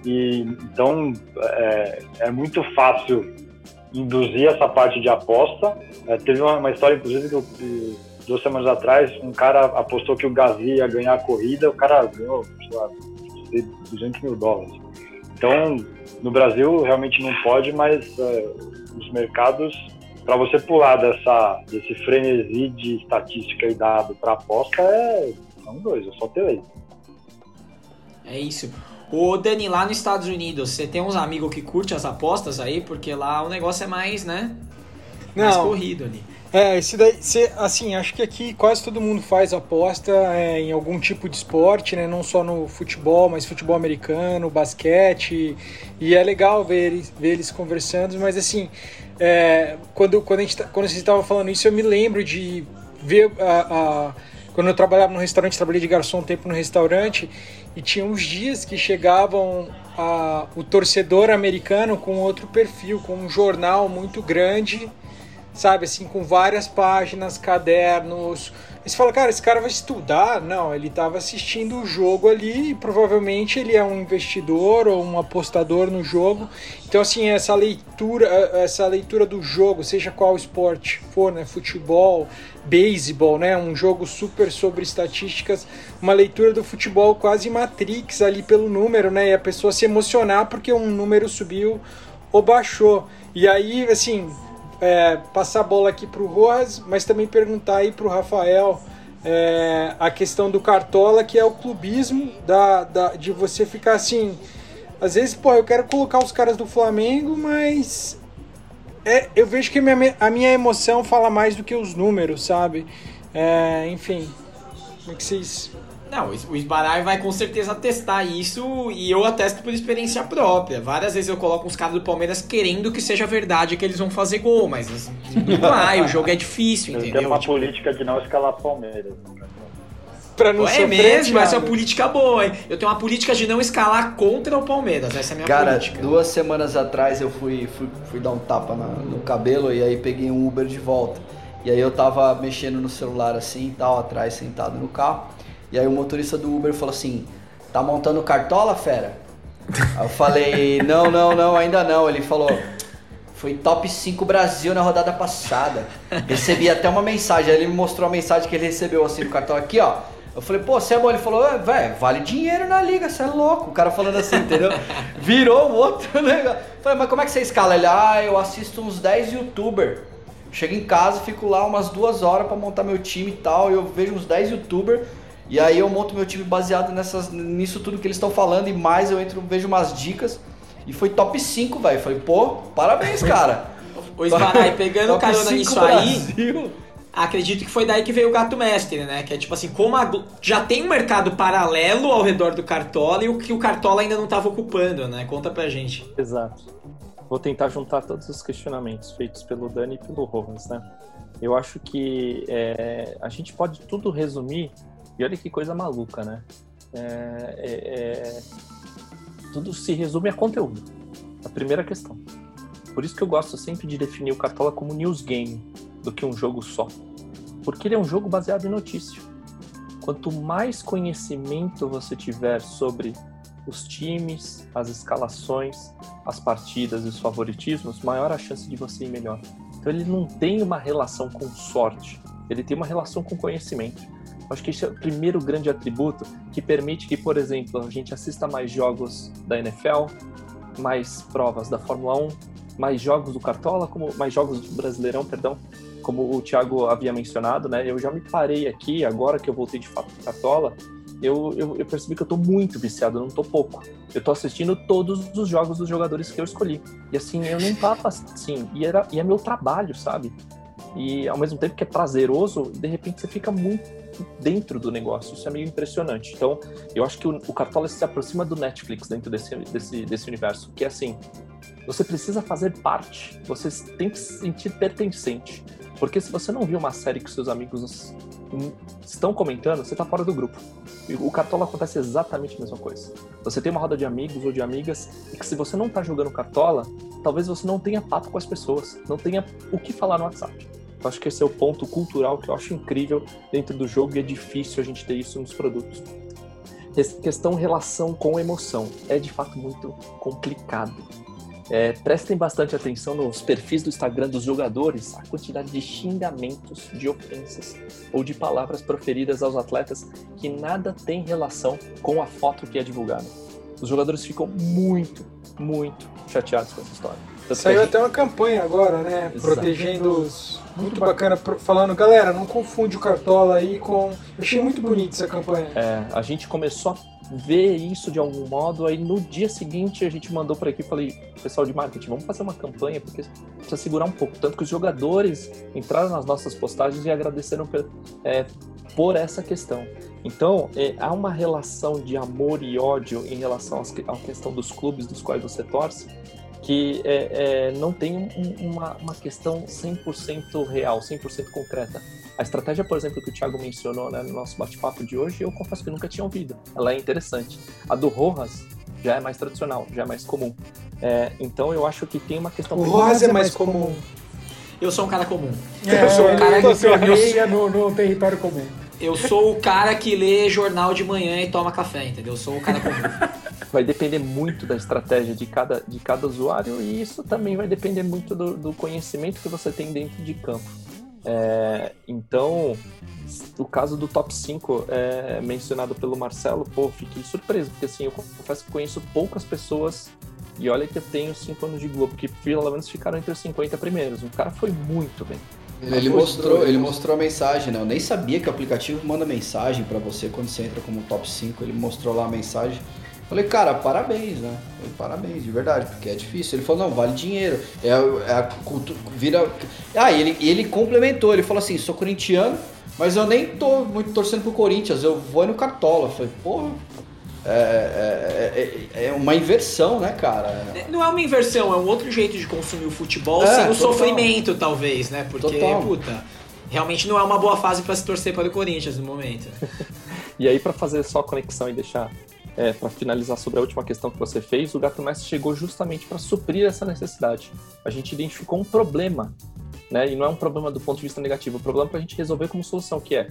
E, então, é, é muito fácil induzir essa parte de aposta. É, teve uma, uma, história, inclusive, que eu, duas semanas atrás, um cara apostou que o Gazi ia ganhar a corrida, o cara ganhou, sei lá, 200 mil dólares. Então, no Brasil realmente não pode, mas é, os mercados, para você pular dessa, desse frenesi de estatística e dado para aposta, é, são dois, é só ter lei. É isso. Ô Dani, lá nos Estados Unidos, você tem uns amigos que curtem as apostas aí? Porque lá o negócio é mais, né? Mais não. corrido ali. É, esse daí, assim, acho que aqui quase todo mundo faz aposta é, em algum tipo de esporte, né? Não só no futebol, mas futebol americano, basquete. E é legal ver eles, ver eles conversando, mas assim, é, quando, quando, a gente, tá, quando você estava falando isso, eu me lembro de ver a, a, quando eu trabalhava no restaurante, trabalhei de garçom um tempo no restaurante, e tinha uns dias que chegavam a, o torcedor americano com outro perfil, com um jornal muito grande sabe, assim, com várias páginas, cadernos. Você fala, cara, esse cara vai estudar? Não, ele estava assistindo o jogo ali e provavelmente ele é um investidor ou um apostador no jogo. Então, assim, essa leitura, essa leitura do jogo, seja qual esporte for, né, futebol, beisebol, né, um jogo super sobre estatísticas, uma leitura do futebol quase Matrix ali pelo número, né, e a pessoa se emocionar porque um número subiu ou baixou. E aí, assim, é, passar a bola aqui para o Rojas, mas também perguntar aí para o Rafael é, a questão do Cartola, que é o clubismo da, da, de você ficar assim. Às vezes, pô, eu quero colocar os caras do Flamengo, mas é, eu vejo que a minha, a minha emoção fala mais do que os números, sabe? É, enfim, como é que vocês não, o Esbarai vai com certeza testar isso e eu atesto por experiência própria. Várias vezes eu coloco os caras do Palmeiras querendo que seja verdade que eles vão fazer gol, mas assim, não vai, o jogo é difícil, eu entendeu? Tem uma tipo... política de não escalar Palmeiras. Pra não é mesmo, essa é uma política boa, hein? Eu tenho uma política de não escalar contra o Palmeiras, essa é a minha Cara, política. Cara, duas semanas atrás eu fui, fui, fui dar um tapa na, no cabelo e aí peguei um Uber de volta. E aí eu tava mexendo no celular assim e tal, atrás, sentado no carro. E aí o motorista do Uber falou assim: tá montando cartola, fera? Aí eu falei: não, não, não, ainda não. Ele falou: foi top 5 Brasil na rodada passada. Recebi até uma mensagem. Aí ele me mostrou a mensagem que ele recebeu assim no cartão aqui, ó. Eu falei, pô, você é bom? Ele falou, velho, vale dinheiro na liga, você é louco. O cara falando assim, entendeu? Virou o outro negócio. Falei, mas como é que você escala? Ele, ah, eu assisto uns 10 youtuber. Chego em casa, fico lá umas duas horas para montar meu time e tal. E eu vejo uns 10 youtuber e aí eu monto meu time baseado nessas, nisso tudo que eles estão falando e mais eu entro, vejo umas dicas. E foi top 5, velho. Falei, pô, parabéns, cara. o Esbarai, pegando carona nisso aí, acredito que foi daí que veio o gato mestre, né? Que é tipo assim, como a, já tem um mercado paralelo ao redor do Cartola e o que o Cartola ainda não estava ocupando, né? Conta pra gente. Exato. Vou tentar juntar todos os questionamentos feitos pelo Dani e pelo Rojas, né? Eu acho que é, a gente pode tudo resumir e olha que coisa maluca, né? É, é, é, tudo se resume a conteúdo. A primeira questão. Por isso que eu gosto sempre de definir o Cartola como news game do que um jogo só. Porque ele é um jogo baseado em notícia. Quanto mais conhecimento você tiver sobre os times, as escalações, as partidas e os favoritismos, maior a chance de você ir melhor. Então ele não tem uma relação com sorte, ele tem uma relação com conhecimento. Acho que esse é o primeiro grande atributo que permite que, por exemplo, a gente assista mais jogos da NFL, mais provas da Fórmula 1, mais jogos do Cartola, como mais jogos do Brasileirão, perdão, como o Thiago havia mencionado, né? Eu já me parei aqui, agora que eu voltei de fato do Cartola, eu, eu, eu, percebi que eu tô muito viciado, não tô pouco. Eu tô assistindo todos os jogos dos jogadores que eu escolhi. E assim, eu não tava assim, e, era, e é meu trabalho, sabe? E ao mesmo tempo que é prazeroso, de repente você fica muito dentro do negócio. Isso é meio impressionante. Então, eu acho que o, o Cartola se aproxima do Netflix dentro desse, desse, desse universo, que é assim, você precisa fazer parte, você tem que se sentir pertencente. Porque se você não viu uma série que seus amigos estão comentando, você está fora do grupo. E o Cartola acontece exatamente a mesma coisa. Você tem uma roda de amigos ou de amigas e que se você não está jogando Cartola, talvez você não tenha papo com as pessoas, não tenha o que falar no WhatsApp. Eu acho que esse é o ponto cultural que eu acho incrível dentro do jogo e é difícil a gente ter isso nos produtos. Questão relação com emoção. É de fato muito complicado. É, prestem bastante atenção nos perfis do Instagram dos jogadores, a quantidade de xingamentos, de ofensas ou de palavras proferidas aos atletas que nada tem relação com a foto que é divulgada. Os jogadores ficam muito, muito chateados com essa história. Saiu até uma campanha agora, né? Exato. Protegendo os. Muito bacana, falando, galera, não confunde o Cartola aí com. Eu achei muito bonita essa campanha. É, a gente começou a ver isso de algum modo, aí no dia seguinte a gente mandou para aqui e falei, pessoal de marketing, vamos fazer uma campanha, porque precisa segurar um pouco. Tanto que os jogadores entraram nas nossas postagens e agradeceram por, é, por essa questão. Então, é, há uma relação de amor e ódio em relação à questão dos clubes dos quais você torce, que é, é, não tem um, uma, uma questão 100% real, 100% concreta. A estratégia, por exemplo, que o Thiago mencionou né, no nosso bate-papo de hoje, eu confesso que nunca tinha ouvido. Ela é interessante. A do Rojas já é mais tradicional, já é mais comum. É, então eu acho que tem uma questão. O Rojas é mais comum. eu sou um cara comum. É, eu sou um cara que permeia no, no território comum. eu sou o cara que lê jornal de manhã e toma café, entendeu? Eu sou o cara comum. Vai depender muito da estratégia de cada, de cada usuário e isso também vai depender muito do, do conhecimento que você tem dentro de campo. É, então, o caso do top 5 é, mencionado pelo Marcelo, pô, fiquei surpreso, porque assim, eu confesso que conheço poucas pessoas e olha que eu tenho 5 anos de Globo, que pelo menos ficaram entre os 50 primeiros. O cara foi muito bem. Ele mostrou, ele mostrou a mensagem, né? Eu nem sabia que o aplicativo manda mensagem pra você quando você entra como top 5. Ele mostrou lá a mensagem. Falei, cara, parabéns, né? Falei, parabéns, de verdade, porque é difícil. Ele falou, não, vale dinheiro. É, é a cultura. Vira. Ah, e ele, ele complementou, ele falou assim, sou corintiano, mas eu nem tô muito torcendo pro Corinthians, eu vou no Cartola. Falei, porra. É, é, é, é uma inversão, né, cara? Não é uma inversão, é um outro jeito de consumir o futebol É, sem o total. sofrimento, talvez, né? Porque, Total. puta, realmente não é uma boa fase pra se torcer para o Corinthians no momento. E aí, para fazer só a conexão e deixar, é, para finalizar sobre a última questão que você fez, o Gato Mestre chegou justamente para suprir essa necessidade. A gente identificou um problema, né? E não é um problema do ponto de vista negativo, é um problema para a gente resolver como solução, que é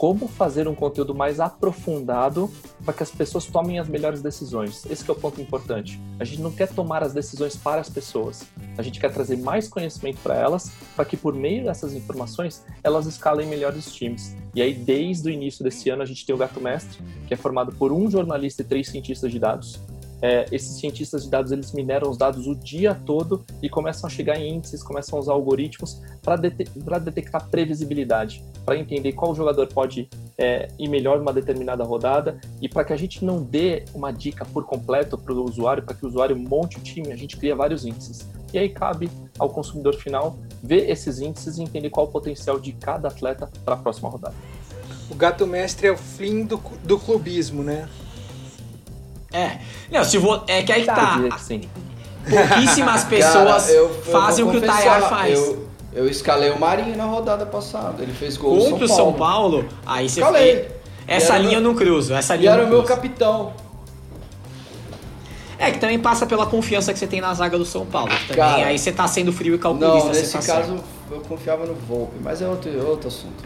como fazer um conteúdo mais aprofundado para que as pessoas tomem as melhores decisões. Esse é o ponto importante. A gente não quer tomar as decisões para as pessoas. A gente quer trazer mais conhecimento para elas, para que por meio dessas informações elas escalem melhores times. E aí, desde o início desse ano, a gente tem o Gato Mestre, que é formado por um jornalista e três cientistas de dados. É, esses cientistas de dados eles mineram os dados o dia todo e começam a chegar em índices, começam a usar algoritmos para detectar previsibilidade, para entender qual jogador pode é, ir melhor numa determinada rodada e para que a gente não dê uma dica por completo para o usuário, para que o usuário monte o time, a gente cria vários índices. E aí cabe ao consumidor final ver esses índices e entender qual o potencial de cada atleta para a próxima rodada. O gato mestre é o fim do, do clubismo, né? É. Não, se vo... É que aí que tá. Sim. Pouquíssimas pessoas Cara, eu- eu fazem o que o Tayar faz. Eu, eu escalei o Marinho na rodada passada. Ele fez gol Contra o São São Paulo. Aí você Escalei. Essa E linha eu não cruzo, essa E linha eu era não o meu capitão. É, que também passa pela confiança que você tem na zaga do São Paulo. Também, Cara, aí você tá sendo frio e calculista. Não, nesse tá caso certo. eu confiava no Volpe, mas é outro, outro assunto.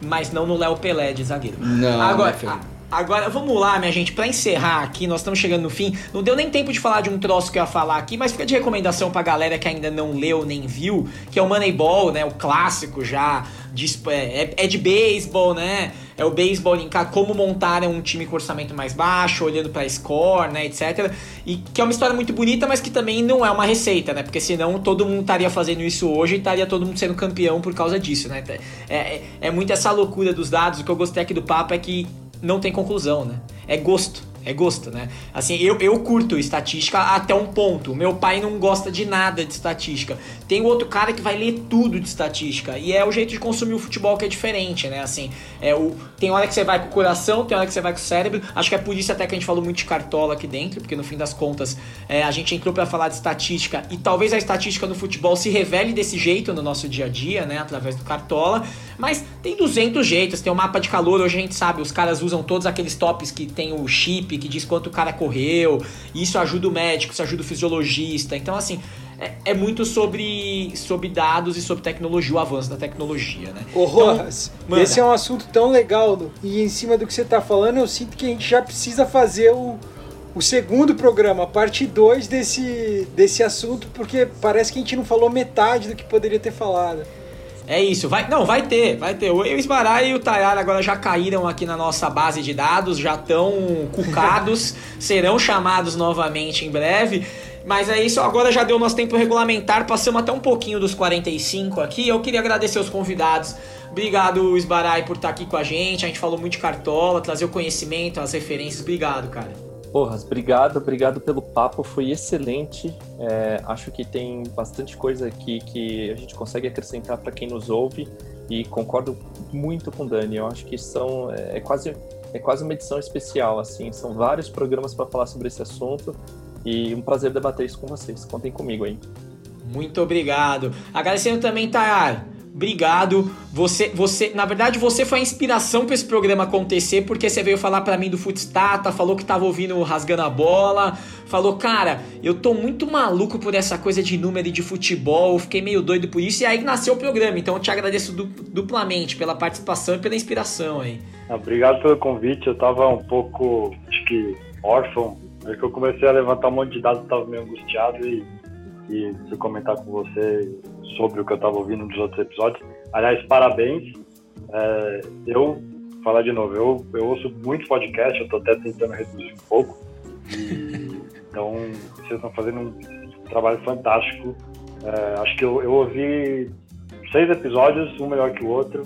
Mas não no Léo Pelé de zagueiro. Não, Agora, né, filho? Agora, vamos lá, minha gente, pra encerrar aqui, nós estamos chegando no fim. Não deu nem tempo de falar de um troço que eu ia falar aqui, mas fica de recomendação pra galera que ainda não leu nem viu, que é o Moneyball, né? O clássico já. De, esp- é, é de beisebol, né? É o beisebol linkar como montar um time com orçamento mais baixo, olhando pra score, né, etc. E que é uma história muito bonita, mas que também não é uma receita, né? Porque senão todo mundo estaria fazendo isso hoje e estaria todo mundo sendo campeão por causa disso, né? É, é, é muito essa loucura dos dados. O que eu gostei aqui do papo é que não tem conclusão, né? É gosto. É gosto, né? Assim, eu, eu curto estatística até um ponto. Meu pai não gosta de nada de estatística. Tem outro cara que vai ler tudo de estatística. E é o jeito de consumir o futebol que é diferente, né? Assim, é o, tem hora que você vai com o coração, tem hora que você vai com o cérebro. Acho que é por isso até que a gente falou muito de cartola aqui dentro, porque no fim das contas é, a gente entrou pra falar de estatística e talvez a estatística no futebol se revele desse jeito no nosso dia a dia, né? Através do cartola. Mas tem 200 jeitos, tem o mapa de calor, hoje a gente sabe, os caras usam todos aqueles tops que tem o chip, que diz quanto o cara correu, isso ajuda o médico, isso ajuda o fisiologista. Então, assim, é, é muito sobre, sobre dados e sobre tecnologia, o avanço da tecnologia, né? Ô, Então, Rojas, manda. esse é um assunto tão legal e em cima do que você tá falando, eu sinto que a gente já precisa fazer o, o segundo programa, a parte 2 desse, desse assunto, porque parece que a gente não falou metade do que poderia ter falado. É isso, vai, não, vai ter, vai ter. O eu, Esbarai e o Tayar agora já caíram aqui na nossa base de dados, já estão cucados, serão chamados novamente em breve. Mas é isso, agora já deu nosso tempo regulamentar, passamos até um pouquinho dos 45 aqui. Eu queria agradecer os convidados. Obrigado, Esbarai, por estar aqui com a gente. A gente falou muito de cartola, trazer o conhecimento, as referências. Obrigado, cara. Porras, obrigado, obrigado pelo papo, foi excelente. É, acho que tem bastante coisa aqui que a gente consegue acrescentar para quem nos ouve e concordo muito com o Dani. Eu acho que são é, quase é quase uma edição especial, assim, são vários programas para falar sobre esse assunto e um prazer debater isso com vocês. Contem comigo aí. Muito obrigado. Agradecendo também, Tayar. Obrigado. Você, você, na verdade, você foi a inspiração para esse programa acontecer, porque você veio falar para mim do Footstata, falou que tava ouvindo Rasgando a Bola, falou, cara, eu tô muito maluco por essa coisa de número e de futebol, fiquei meio doido por isso, e aí nasceu o programa. Então eu te agradeço duplamente pela participação e pela inspiração aí. Obrigado pelo convite, eu tava um pouco, acho que, órfão, é que eu comecei a levantar um monte de dados, tava meio angustiado e e se comentar com você sobre o que eu estava ouvindo nos outros episódios. Aliás, parabéns. É, eu, falar de novo, eu, eu ouço muito podcast, eu estou até tentando reduzir um pouco. E, então, vocês estão fazendo um trabalho fantástico. É, acho que eu, eu ouvi seis episódios, um melhor que o outro.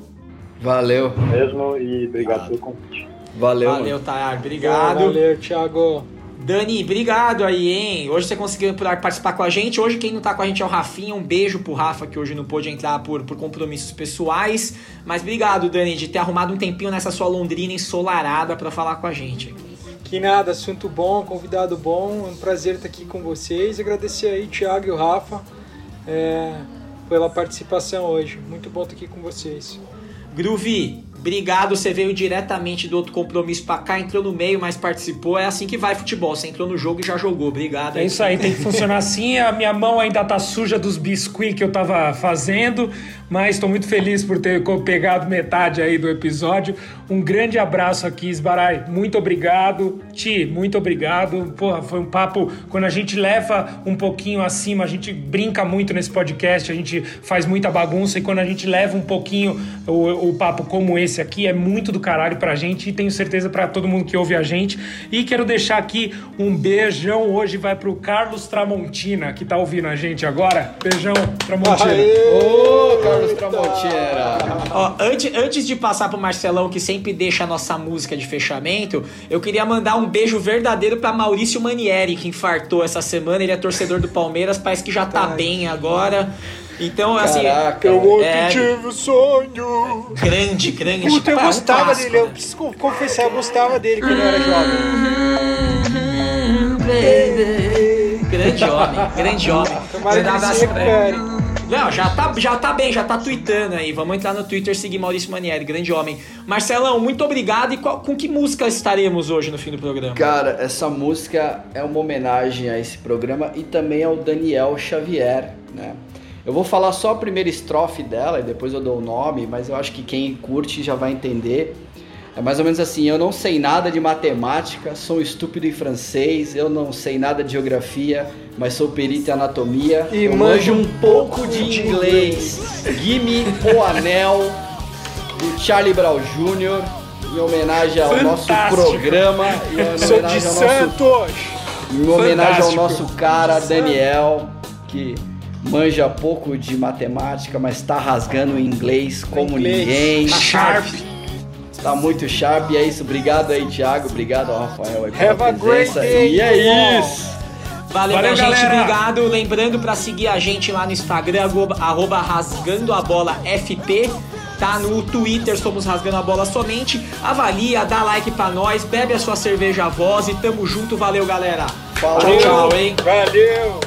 Valeu. Mesmo, e obrigado pelo convite. Valeu. Valeu, Tayar. Obrigado. Valeu, Thiago. Dani, obrigado aí, hein? Hoje você conseguiu participar com a gente. Hoje quem não tá com a gente é o Rafinha. Um beijo pro Rafa, que hoje não pôde entrar por, por compromissos pessoais. Mas obrigado, Dani, de ter arrumado um tempinho nessa sua Londrina ensolarada para falar com a gente. Que nada, assunto bom, convidado bom. É um prazer estar aqui com vocês. Agradecer aí, Thiago e o Rafa, é, pela participação hoje. Muito bom estar aqui com vocês. Groovy, Obrigado, você veio diretamente do outro compromisso pra cá, entrou no meio, mas participou. É assim que vai futebol. Você entrou no jogo e já jogou. Obrigado. É isso aí, tem que funcionar assim. A minha mão ainda tá suja dos biscuits que eu tava fazendo, mas estou muito feliz por ter pegado metade aí do episódio. Um grande abraço aqui, Esbarai. Muito obrigado. Ti, muito obrigado. Porra, foi um papo. Quando a gente leva um pouquinho acima, a gente brinca muito nesse podcast, a gente faz muita bagunça e quando a gente leva um pouquinho o, o papo como esse aqui, é muito do caralho pra gente e tenho certeza para todo mundo que ouve a gente. E quero deixar aqui um beijão. Hoje vai pro Carlos Tramontina, que tá ouvindo a gente agora. Beijão, Tramontina. Ô, Carlos Carlos Tramontina. Ó, antes, antes de passar pro Marcelão, que sempre deixa a nossa música de fechamento, eu queria mandar um beijo verdadeiro para Maurício Manieri, que infartou essa semana. Ele é torcedor do Palmeiras, parece que já tá Ai. bem agora. Então, assim. Caraca, eu ontem é... tive o sonho. Grande, grande. Puta, eu Pá, gostava um clássico, dele. Né? Eu preciso confessar, eu gostava dele quando eu era jovem. Grande homem, grande homem. Tomara que ele se recupere. Não, já tá, já tá bem, já tá tweetando aí. Vamos entrar no Twitter seguir Maurício Manieri, grande homem. Marcelão, muito obrigado. E qual, com que música estaremos hoje no fim do programa? Cara, essa música é uma homenagem a esse programa e também ao Daniel Xavier, né? Eu vou falar só a primeira estrofe dela e depois eu dou o nome, mas eu acho que quem curte já vai entender. É mais ou menos assim: eu não sei nada de matemática, sou estúpido em francês, eu não sei nada de geografia, mas sou perito em anatomia. E manjo um pouco de inglês. Gimme o Anel, do Charlie Brown Jr., em homenagem ao Fantástico. nosso programa. E em sou de Santos! Nosso, em homenagem Fantástico. ao nosso cara, Daniel, que manja pouco de matemática, mas está rasgando em inglês como inglês. ninguém. Sharp! Tá muito sharp e é isso. Obrigado aí, Thiago. Obrigado ao Rafael aí pela Have presença. E é isso. Valeu, Valeu gente. Galera. Obrigado. Lembrando para seguir a gente lá no Instagram, arroba rasgando a bola FP. Tá no Twitter, somos Rasgando a Bola somente. Avalia, dá like pra nós, bebe a sua cerveja a voz e tamo junto. Valeu, galera. Valeu. Tchau, tchau, hein? Valeu.